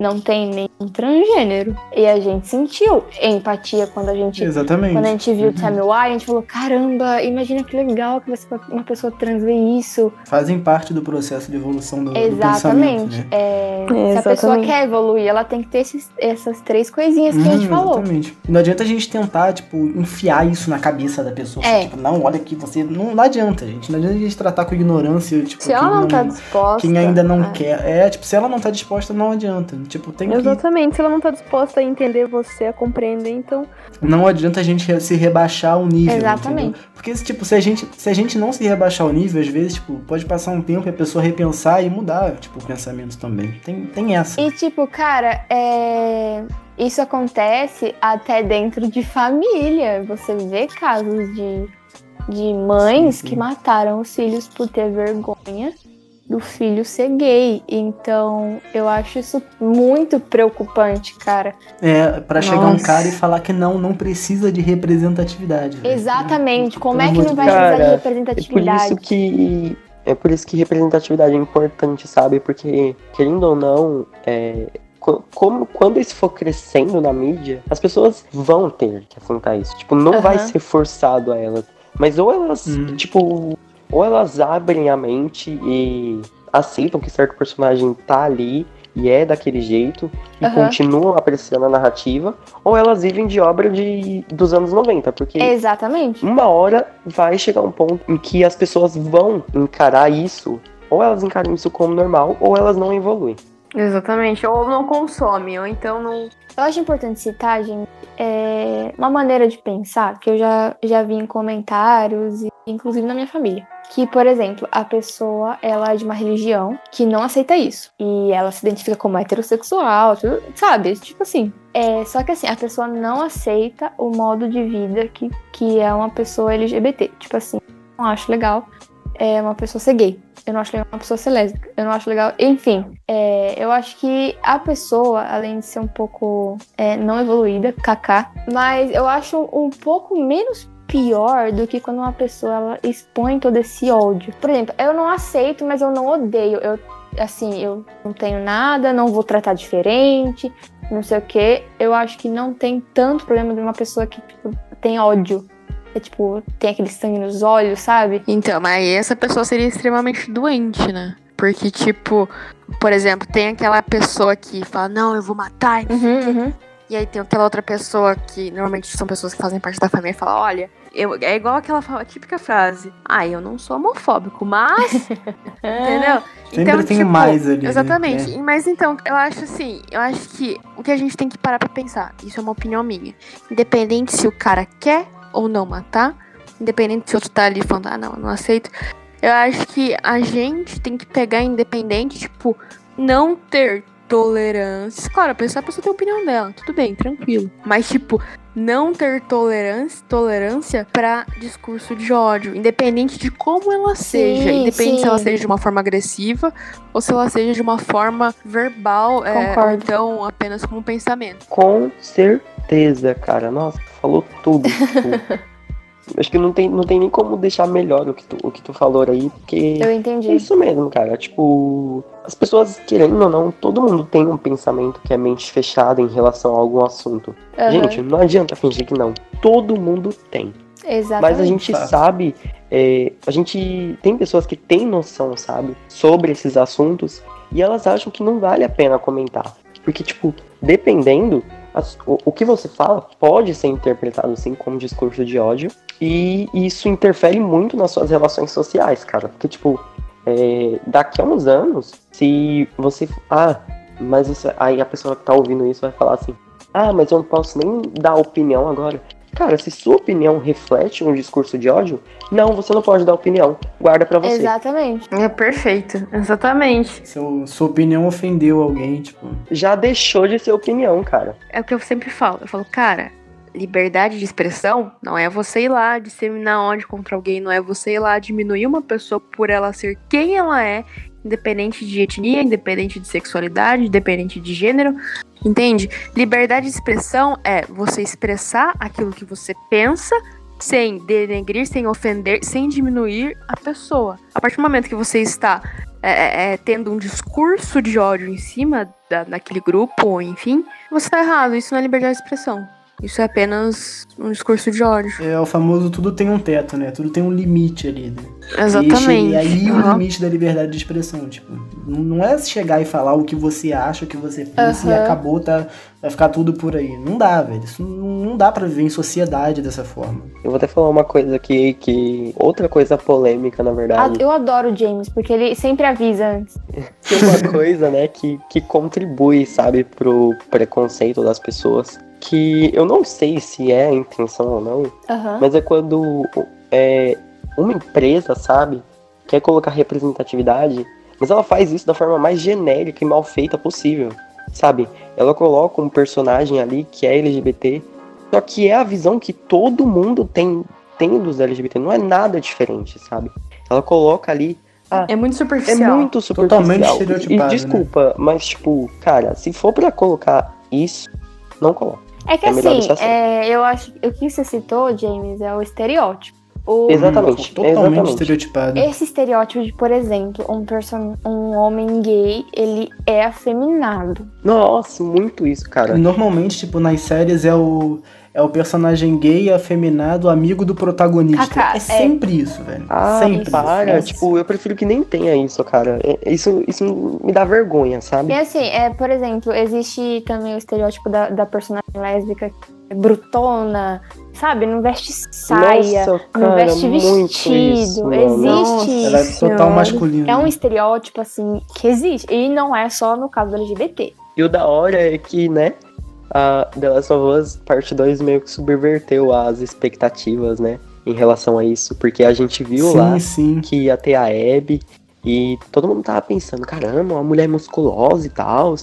não tem nenhum transgênero. E a gente sentiu empatia quando a gente. Exatamente. Quando a gente viu uhum. o Tammy Wire, a gente falou: caramba, imagina que legal que uma pessoa trans vê isso. Fazem parte do processo de evolução do, Exatamente. Do né? é, é, se a pessoa quer evoluir, ela tem que ter esses, essas três coisinhas que a gente uhum, falou. Exatamente. Não adianta a gente tentar, tipo, enfiar isso na cabeça da pessoa. É. tipo, não, olha aqui, você. Não, não adianta, gente. Não adianta a gente tratar com ignorância. Tipo, se ela não, não tá disposta. Quem ainda não é. quer. É, tipo, se ela não tá disposta, não adianta. Tipo, tem Exatamente. que se ela não tá disposta a entender você, a compreender, então. Não adianta a gente se rebaixar o nível. Exatamente. Entendeu? Porque, tipo, se a, gente, se a gente não se rebaixar o nível, às vezes, tipo, pode passar um tempo e a pessoa repensar e mudar, tipo, o pensamento também. Tem, tem essa. E, tipo, cara, é. Isso acontece até dentro de família. Você vê casos de, de mães sim, sim. que mataram os filhos por ter vergonha do filho ser gay. Então, eu acho isso muito preocupante, cara. É, para chegar um cara e falar que não, não precisa de representatividade. Exatamente. Como é que não vai precisar de representatividade? É por isso que é por isso que representatividade é importante, sabe? Porque querendo ou não, é, como quando isso for crescendo na mídia, as pessoas vão ter que afrontar isso. Tipo, não uhum. vai ser forçado a elas. Mas ou elas, hum. tipo, ou elas abrem a mente e aceitam que certo personagem tá ali e é daquele jeito e uhum. continuam apreciando a narrativa, ou elas vivem de obra de, dos anos 90, porque Exatamente. uma hora vai chegar um ponto em que as pessoas vão encarar isso, ou elas encaram isso como normal, ou elas não evoluem. Exatamente, ou não consomem, ou então não. Eu acho importante citar, gente, é uma maneira de pensar que eu já, já vi em comentários, inclusive na minha família que, por exemplo, a pessoa ela é de uma religião que não aceita isso. E ela se identifica como heterossexual, tudo, sabe? Tipo assim. É, só que assim, a pessoa não aceita o modo de vida que, que é uma pessoa LGBT. Tipo assim, não acho legal é uma pessoa ser gay. Eu não acho legal uma pessoa ser lésbica. Eu não acho legal. Enfim, é, eu acho que a pessoa, além de ser um pouco é, não evoluída, kaká, mas eu acho um pouco menos pior do que quando uma pessoa ela expõe todo esse ódio. Por exemplo, eu não aceito, mas eu não odeio. Eu, assim, eu não tenho nada, não vou tratar diferente, não sei o que. Eu acho que não tem tanto problema de uma pessoa que tipo, tem ódio. É, tipo, tem aquele sangue nos olhos, sabe? Então, mas essa pessoa seria extremamente doente, né? Porque, tipo, por exemplo, tem aquela pessoa que fala, não, eu vou matar. Uhum, uhum. E aí tem aquela outra pessoa que normalmente são pessoas que fazem parte da família e fala, olha, eu, é igual aquela típica frase. Ah, eu não sou homofóbico, mas. entendeu? Sempre então, tem tipo, mais ali. Né? Exatamente. Né? Mas então, eu acho assim, eu acho que o que a gente tem que parar pra pensar, isso é uma opinião minha. Independente se o cara quer ou não matar, independente se o outro tá ali falando, ah, não, eu não aceito. Eu acho que a gente tem que pegar independente, tipo, não ter tolerância. Claro, a pessoa, a pessoa tem a opinião dela, tudo bem, tranquilo. Mas, tipo, não ter tolerância, tolerância para discurso de ódio, independente de como ela seja, sim, independente sim. se ela seja de uma forma agressiva ou se ela seja de uma forma verbal, é, ou então apenas como pensamento. Com certeza, cara. Nossa, falou tudo. Tipo. Acho que não tem, não tem nem como deixar melhor o que, tu, o que tu falou aí, porque. Eu entendi. É isso mesmo, cara. Tipo, as pessoas, querendo ou não, todo mundo tem um pensamento que é mente fechada em relação a algum assunto. Uhum. Gente, não adianta fingir que não. Todo mundo tem. Exatamente. Mas a gente sabe, é, a gente tem pessoas que têm noção, sabe, sobre esses assuntos e elas acham que não vale a pena comentar. Porque, tipo, dependendo, as- o, o que você fala pode ser interpretado assim como discurso de ódio e isso interfere muito nas suas relações sociais, cara. Porque, tipo, é, daqui a uns anos, se você. Ah, mas isso, aí a pessoa que tá ouvindo isso vai falar assim: Ah, mas eu não posso nem dar opinião agora. Cara, se sua opinião reflete um discurso de ódio, não, você não pode dar opinião. Guarda pra você. Exatamente. É perfeito, exatamente. Seu, sua opinião ofendeu alguém, tipo. Já deixou de ser opinião, cara. É o que eu sempre falo. Eu falo, cara, liberdade de expressão não é você ir lá disseminar ódio contra alguém, não é você ir lá diminuir uma pessoa por ela ser quem ela é, independente de etnia, independente de sexualidade, independente de gênero. Entende? Liberdade de expressão é você expressar aquilo que você pensa sem denegrir, sem ofender, sem diminuir a pessoa. A partir do momento que você está é, é, é, tendo um discurso de ódio em cima da, daquele grupo, enfim, você está errado. Isso não é liberdade de expressão. Isso é apenas um discurso de ódio. É o famoso tudo tem um teto, né? Tudo tem um limite ali, né? Exatamente. E aí o Aham. limite da liberdade de expressão, tipo, não é chegar e falar o que você acha, o que você pensa e Aham. acabou, tá, vai ficar tudo por aí. Não dá, velho. Isso não dá pra viver em sociedade dessa forma. Eu vou até falar uma coisa aqui que. Outra coisa polêmica, na Ah, verdade. Eu adoro o James, porque ele sempre avisa antes. Tem uma coisa, né, que, que contribui, sabe, pro preconceito das pessoas. Que eu não sei se é a intenção ou não, Aham. mas é quando é, uma empresa, sabe, quer colocar representatividade, mas ela faz isso da forma mais genérica e mal feita possível, sabe? Ela coloca um personagem ali que é LGBT, só que é a visão que todo mundo tem, tem dos LGBT, não é nada diferente, sabe? Ela coloca ali É muito é superficial. muito superficial. Totalmente E estereotipado, né? desculpa, mas tipo, cara, se for pra colocar isso, não coloca. É que É assim, assim. é, eu acho o que você citou, James, é o estereótipo. O, Exatamente, Totalmente exatamente. estereotipado. Esse estereótipo de, por exemplo, um, person... um homem gay, ele é afeminado. Nossa, muito isso, cara. Normalmente, tipo, nas séries é o, é o personagem gay, afeminado, amigo do protagonista. Kaká, é é. sempre isso, velho. Ah, sempre. para, isso. tipo, eu prefiro que nem tenha isso, cara. É- Isso, isso me dá vergonha, sabe? E assim, é, por exemplo, existe também o estereótipo da, da personagem lésbica é brutona, sabe? Não veste saia, Nossa, não cara, veste muito vestido. isso, existe Ela é isso. total masculina. É um estereótipo, assim, que existe. E não é só no caso do LGBT. E o da hora é que, né, a The Last of Us Parte 2 meio que subverteu as expectativas, né, em relação a isso. Porque a gente viu sim, lá sim. que ia ter a Abby e todo mundo tava pensando, caramba, uma mulher musculosa e tal.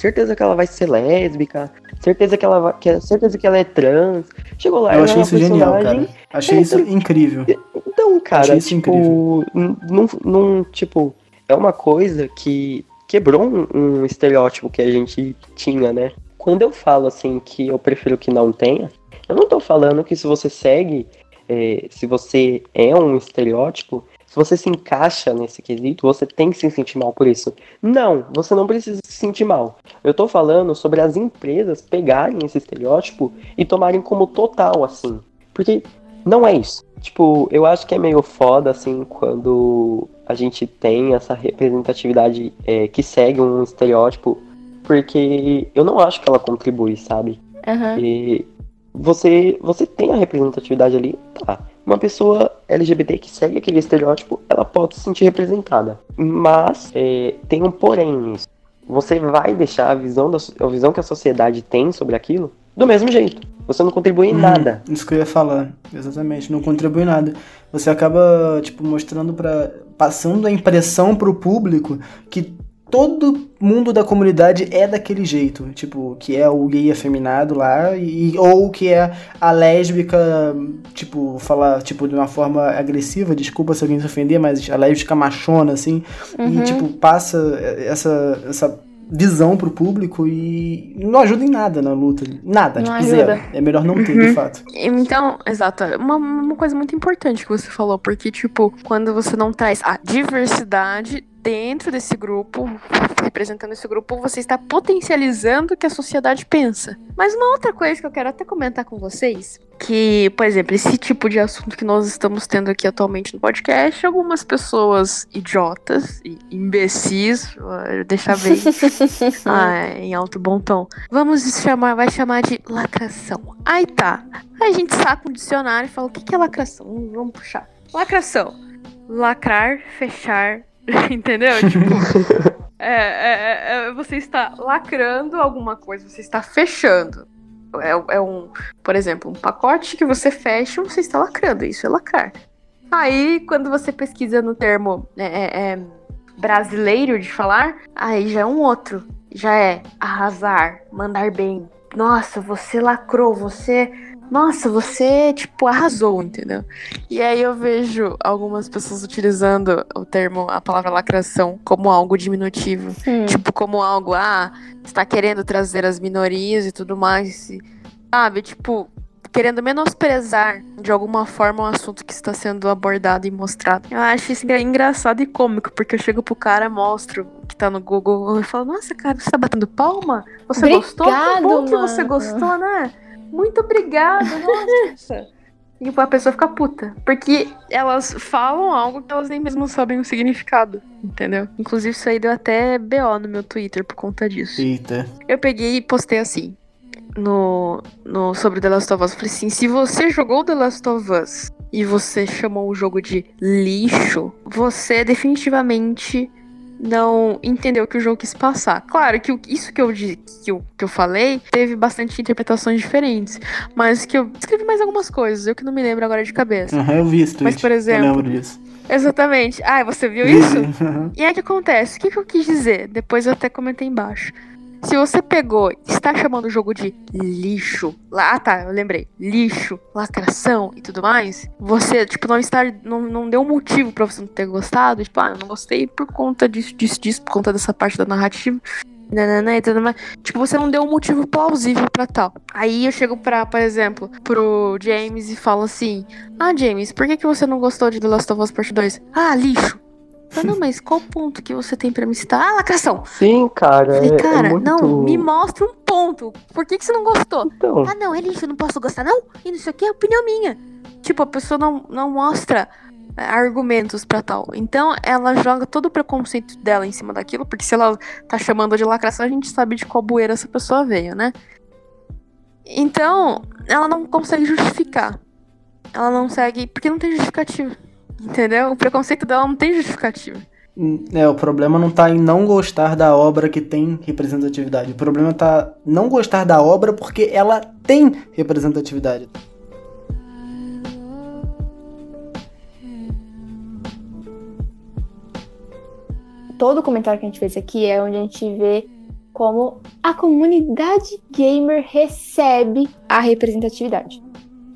Certeza que ela vai ser lésbica, certeza que ela vai, que, certeza que ela é trans. Chegou lá, Eu achei é isso genial, cara. Achei É, isso incrível. Então, cara, Achei tipo, incrível. n- não, não, tipo, é uma coisa que quebrou um, um estereótipo que a gente tinha, né? Quando eu falo assim que eu prefiro que não tenha, eu não tô falando que se você segue, é, se você é um estereótipo, se você se encaixa nesse quesito, você tem que se sentir mal por isso. Não, você não precisa se sentir mal. Eu tô falando sobre as empresas pegarem esse estereótipo e tomarem como total, assim. Porque não é isso. Tipo, eu acho que é meio foda, assim, quando a gente tem essa representatividade é, que segue um estereótipo, porque eu não acho que ela contribui, sabe? Aham. E você, você tem a representatividade ali, tá. Uma pessoa LGBT que segue aquele estereótipo, ela pode se sentir representada. Mas é, tem um porém nisso. Você vai deixar a visão, da, a visão que a sociedade tem sobre aquilo do mesmo jeito. Você não contribui em Uhum, nada. Isso que eu ia falar, exatamente. Não contribui nada. Você acaba, tipo, mostrando para passando a impressão pro público que todo mundo da comunidade é daquele jeito. Tipo, que é o gay afeminado lá, e, ou que é a lésbica, tipo, falar, tipo, de uma forma agressiva, desculpa se alguém se ofender, mas a lésbica machona, assim, Uhum. e, tipo, passa essa, essa visão pro público e não ajuda em nada na luta. Nada, Não tipo, ajuda. zero. É melhor não ter, Uhum. de fato. Então, exato. Uma, uma coisa muito importante que você falou, porque, tipo, quando você não traz a diversidade dentro desse grupo, representando esse grupo, você está potencializando o que a sociedade pensa. Mas uma outra coisa que eu quero até comentar com vocês, que, por exemplo, esse tipo de assunto que nós estamos tendo aqui atualmente no podcast, algumas pessoas idiotas e imbecis, vou deixar bem ah, em alto bom tom, vamos chamar, vai chamar de lacração. Aí tá, aí a gente saca um dicionário e fala, o que é lacração? Vamos puxar. Lacração. Lacrar, fechar, Entendeu? Tipo, é, é, é, você está lacrando alguma coisa, você está fechando. É, é, um, por exemplo, um pacote que você fecha, você está lacrando. Isso é lacrar. Aí, quando você pesquisa no termo é, é, é, brasileiro de falar, aí já é um outro. Já é arrasar, mandar bem. Nossa, você lacrou, você nossa, você, tipo, arrasou, entendeu? E aí eu vejo algumas pessoas utilizando o termo, a palavra lacração, como algo diminutivo. Sim. Tipo, como algo, ah, está querendo trazer as minorias e tudo mais. Sabe? Tipo, querendo menosprezar de alguma forma o assunto que está sendo abordado e mostrado. Eu acho isso engraçado e cômico, porque eu chego pro cara, mostro que tá no Google e falo, nossa, cara, você tá batendo palma? Você Obrigado, gostou? Que bom mano. que você gostou, né? Muito obrigada, nossa. e a pessoa fica puta. Porque elas falam algo que elas nem mesmo sabem o significado, entendeu? Inclusive, isso aí deu até BO no meu Twitter por conta disso. Eita. Eu peguei e postei assim. No, no sobre The Last of Us. Eu falei assim: se você jogou The Last of Us e você chamou o jogo de lixo, você definitivamente não entendeu o que o jogo quis passar. Claro que isso que eu, que eu, que eu falei teve bastante interpretações diferentes, mas que eu escrevi mais algumas coisas, eu que não me lembro agora de cabeça. Aham, uhum, eu vi isso. Mas, por exemplo. Eu lembro disso. Exatamente. Ah, você viu isso? E aí o que acontece? O que, que eu quis dizer? Depois eu até comentei embaixo. Se você pegou, está chamando o jogo de lixo, lá, ah tá, eu lembrei, lixo, lacração e tudo mais, você, tipo, não está, não, não deu motivo para você não ter gostado, tipo, ah, eu não gostei por conta disso, disso, disso, por conta dessa parte da narrativa, nanana e tudo mais. Tipo, você não deu um motivo plausível para tal. Aí eu chego pra, por exemplo, pro James e falo assim: Ah, James, por que, que você não gostou de The Last of Us Part 2? Ah, lixo. Ah, não, mas qual ponto que você tem para me citar? Ah, lacração! Sim, cara. Falei, é, cara, é muito... não, me mostra um ponto. Por que, que você não gostou? Então... Ah, não, é lixo, não posso gostar, não? E não sei o que, é opinião minha. Tipo, a pessoa não, não mostra é, argumentos para tal. Então, ela joga todo o preconceito dela em cima daquilo, porque se ela tá chamando de lacração, a gente sabe de qual bueira essa pessoa veio, né? Então, ela não consegue justificar. Ela não consegue. Porque não tem justificativa. Entendeu? O preconceito dela não tem justificativa. É, o problema não tá em não gostar da obra que tem representatividade. O problema tá não gostar da obra porque ela tem representatividade. Todo comentário que a gente fez aqui é onde a gente vê como a comunidade gamer recebe a representatividade.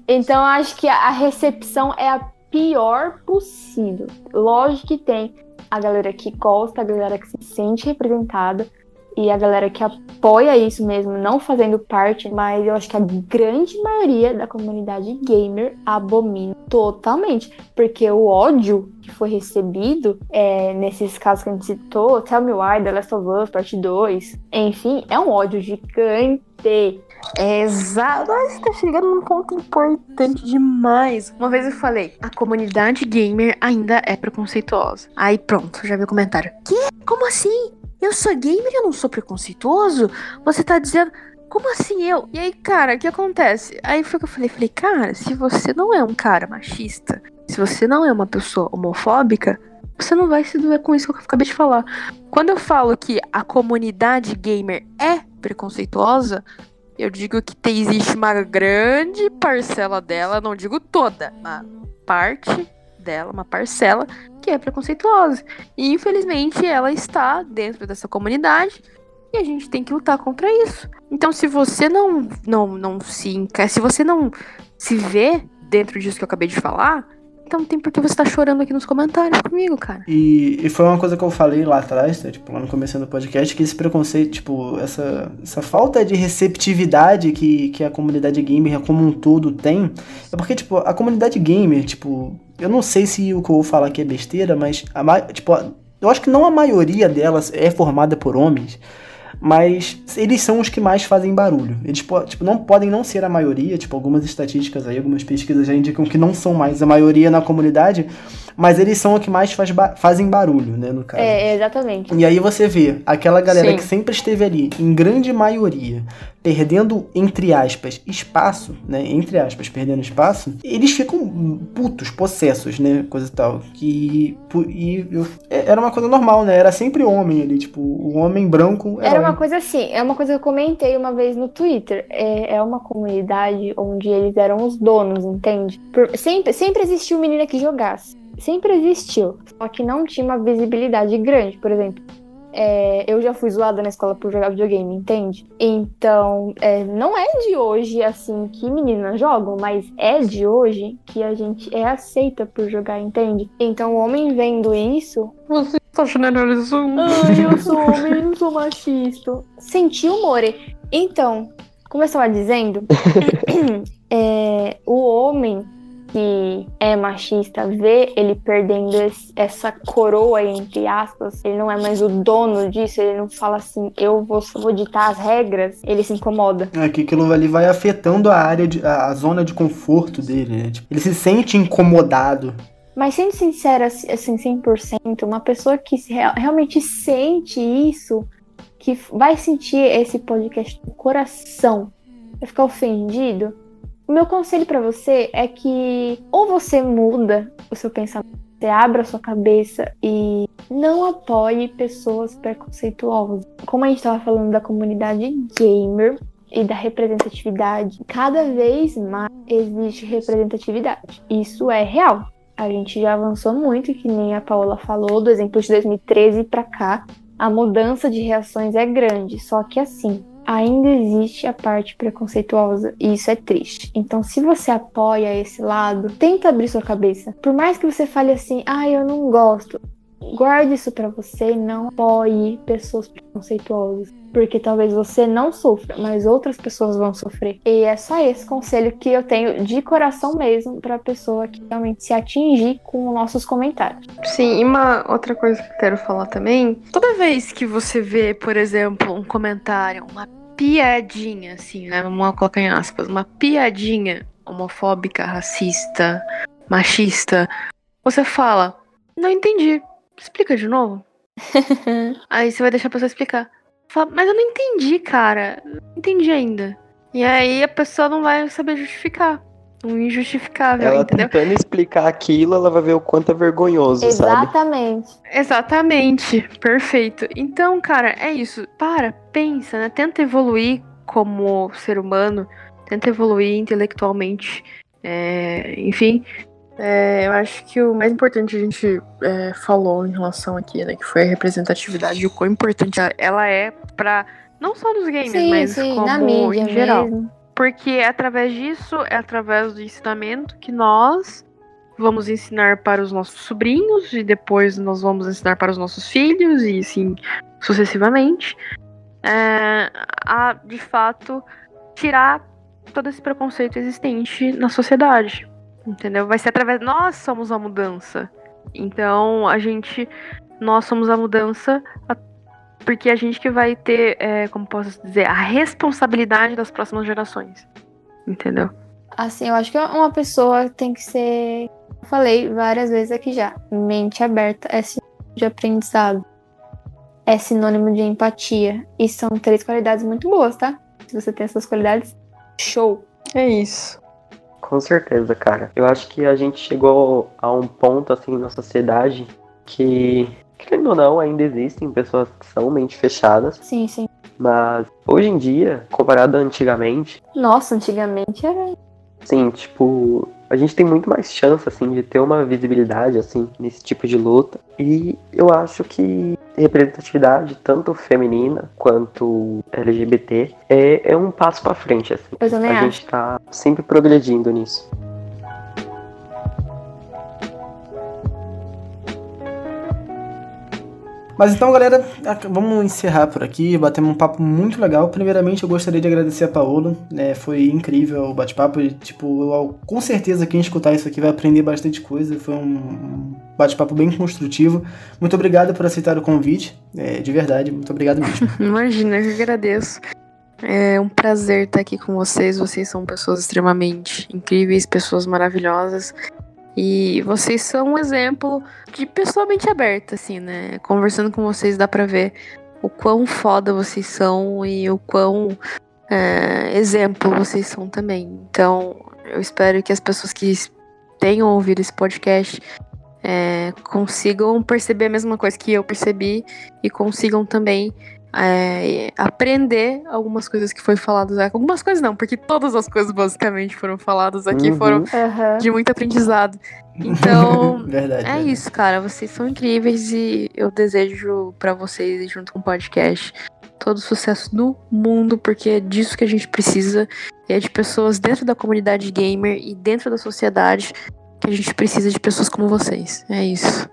Então acho que a recepção é a pior possível. Lógico que tem a galera que gosta, a galera que se sente representada e a galera que apoia isso mesmo, não fazendo parte, mas eu acho que a grande maioria da comunidade gamer abomina totalmente, porque o ódio que foi recebido é, nesses casos que a gente citou, Tell Me Why, The Last of Us, parte 2, enfim, é um ódio gigante Exato. Você tá chegando num ponto importante demais. Uma vez eu falei, a comunidade gamer ainda é preconceituosa. Aí pronto, já vi o comentário. Que? Como assim? Eu sou gamer e eu não sou preconceituoso? Você tá dizendo. Como assim eu? E aí, cara, o que acontece? Aí foi que eu falei, falei, cara, se você não é um cara machista, se você não é uma pessoa homofóbica, você não vai se doer com isso que eu acabei de falar. Quando eu falo que a comunidade gamer é preconceituosa, eu digo que tem, existe uma grande parcela dela, não digo toda, uma parte dela, uma parcela, que é preconceituosa. E infelizmente ela está dentro dessa comunidade e a gente tem que lutar contra isso. Então se você não não não se se você não se vê dentro disso que eu acabei de falar, então tem porque você tá chorando aqui nos comentários comigo, cara. E, e foi uma coisa que eu falei lá atrás, tá? tipo, lá no começo do podcast, que esse preconceito, tipo, essa, essa falta de receptividade que, que a comunidade gamer como um todo tem, é porque, tipo, a comunidade gamer, tipo, eu não sei se o que eu vou falar aqui é besteira, mas, a, tipo, eu acho que não a maioria delas é formada por homens, mas eles são os que mais fazem barulho. Eles tipo, não podem não ser a maioria, tipo, algumas estatísticas aí, algumas pesquisas já indicam que não são mais a maioria na comunidade, mas eles são o que mais faz ba fazem barulho, né, no caso. É, exatamente. E aí você vê aquela galera Sim. que sempre esteve ali, em grande maioria, perdendo, entre aspas, espaço, né? Entre aspas, perdendo espaço, eles ficam putos, possessos, né? Coisa e tal. Que. E eu, é, era uma coisa normal, né? Era sempre homem ali, tipo, o homem branco. Era uma coisa assim, é uma coisa que eu comentei uma vez no Twitter. É, é uma comunidade onde eles eram os donos, entende? Por, sempre, sempre existiu menina que jogasse. Sempre existiu. Só que não tinha uma visibilidade grande, por exemplo é, eu já fui zoada na escola por jogar videogame, entende? Então, é, não é de hoje, assim, que meninas jogam, mas é de hoje que a gente é aceita por jogar, entende? Então, o homem vendo isso. Você está generalizando. Ai, eu sou homem, eu sou machista. Senti humor. Então, como eu estava dizendo, é, o homem que é machista vê ele perdendo esse, essa coroa, entre aspas, ele não é mais o dono disso, ele não fala assim, eu vou, vou ditar as regras, ele se incomoda. É que aquilo ali vai afetando a área, de, a, a zona de conforto dele, né? Tipo, ele se sente incomodado. Mas sendo sincera, assim, 100%, uma pessoa que realmente sente isso, que vai sentir esse podcast no coração, vai ficar ofendido, meu conselho para você é que ou você muda o seu pensamento, você abra a sua cabeça e não apoie pessoas preconceituosas. Como a gente estava falando da comunidade gamer e da representatividade, cada vez mais existe representatividade. Isso é real. A gente já avançou muito, que nem a Paola falou, do exemplo de 2013 para cá, a mudança de reações é grande. Só que assim, ainda existe a parte preconceituosa e isso é triste. Então, se você apoia esse lado, tenta abrir sua cabeça. Por mais que você fale assim, ah, eu não gosto, guarde isso para você e não apoie pessoas preconceituosas. Porque talvez você não sofra, mas outras pessoas vão sofrer. E é só esse conselho que eu tenho de coração mesmo pra pessoa que realmente se atingir com nossos comentários. Sim, e uma outra coisa que eu quero falar também: toda vez que você vê, por exemplo, um comentário, uma piadinha, assim, né? Vamos colocar em aspas, uma piadinha homofóbica, racista, machista, você fala, não entendi. Explica de novo. aí você vai deixar a pessoa explicar. Fala, mas eu não entendi, cara. Não entendi ainda. E aí a pessoa não vai saber justificar. Um injustificável, ela entendeu? tentando explicar aquilo, ela vai ver o quanto é vergonhoso, Exatamente. sabe? Exatamente. Perfeito. Então, cara, é isso. Para, pensa, né? Tenta evoluir como ser humano. Tenta evoluir intelectualmente. É, enfim, é, eu acho que o mais importante a gente é, falou em relação aqui, né, que foi a representatividade e o quão importante ela é para não só nos games, sim, mas sim, como na mídia em geral. Mesmo. Porque é através disso, é através do ensinamento que nós vamos ensinar para os nossos sobrinhos e depois nós vamos ensinar para os nossos filhos e assim sucessivamente é, a de fato tirar todo esse preconceito existente na sociedade. Entendeu? Vai ser através. Nós somos a mudança. Então, a gente. Nós somos a mudança. Porque a gente que vai ter, é, como posso dizer, a responsabilidade das próximas gerações. Entendeu? Assim, eu acho que uma pessoa tem que ser. Eu falei várias vezes aqui já. Mente aberta é sinônimo de aprendizado. É sinônimo de empatia. E são três qualidades muito boas, tá? Se você tem essas qualidades, show. É isso. Com certeza, cara. Eu acho que a gente chegou a um ponto, assim, na sociedade que, querendo ou não, ainda existem pessoas que são mente fechadas. Sim, sim. Mas hoje em dia, comparado a antigamente. Nossa, antigamente era. Sim, tipo, a gente tem muito mais chance, assim, de ter uma visibilidade, assim, nesse tipo de luta. E eu acho que representatividade, tanto feminina quanto LGBT, é, é um passo para frente, assim. Eu também a acho. gente tá sempre progredindo nisso. Mas então, galera, vamos encerrar por aqui, bater um papo muito legal. Primeiramente, eu gostaria de agradecer a Paola, né? Foi incrível o bate-papo. Tipo, eu, com certeza quem escutar isso aqui vai aprender bastante coisa. Foi um bate-papo bem construtivo. Muito obrigado por aceitar o convite, é, de verdade. Muito obrigado mesmo. Imagina, eu que agradeço. É um prazer estar aqui com vocês. Vocês são pessoas extremamente incríveis, pessoas maravilhosas. E vocês são um exemplo de pessoa mente aberta, assim, né? Conversando com vocês dá pra ver o quão foda vocês são e o quão é, exemplo vocês são também. Então, eu espero que as pessoas que tenham ouvido esse podcast é, consigam perceber a mesma coisa que eu percebi e consigam também é, aprender algumas coisas que foi faladas aqui. Algumas coisas não, porque todas as coisas basicamente foram faladas aqui uhum. foram uhum. de muito aprendizado. Então, verdade, é verdade. isso, cara. Vocês são incríveis e eu desejo para vocês, junto com o podcast, todo o sucesso do mundo, porque é disso que a gente precisa. É de pessoas dentro da comunidade gamer e dentro da sociedade que a gente precisa de pessoas como vocês. É isso.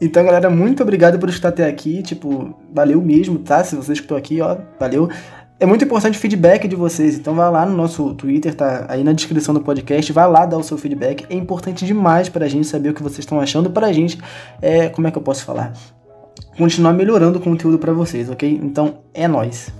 Então, galera, muito obrigado por estar até aqui. Tipo, valeu mesmo, tá? Se você escutou aqui, ó, valeu. É muito importante o feedback de vocês, então vai lá no nosso Twitter, tá aí na descrição do podcast, vai lá dar o seu feedback. É importante demais pra gente saber o que vocês estão achando, pra gente, é, como é que eu posso falar? Continuar melhorando o conteúdo para vocês, ok? Então, é nós.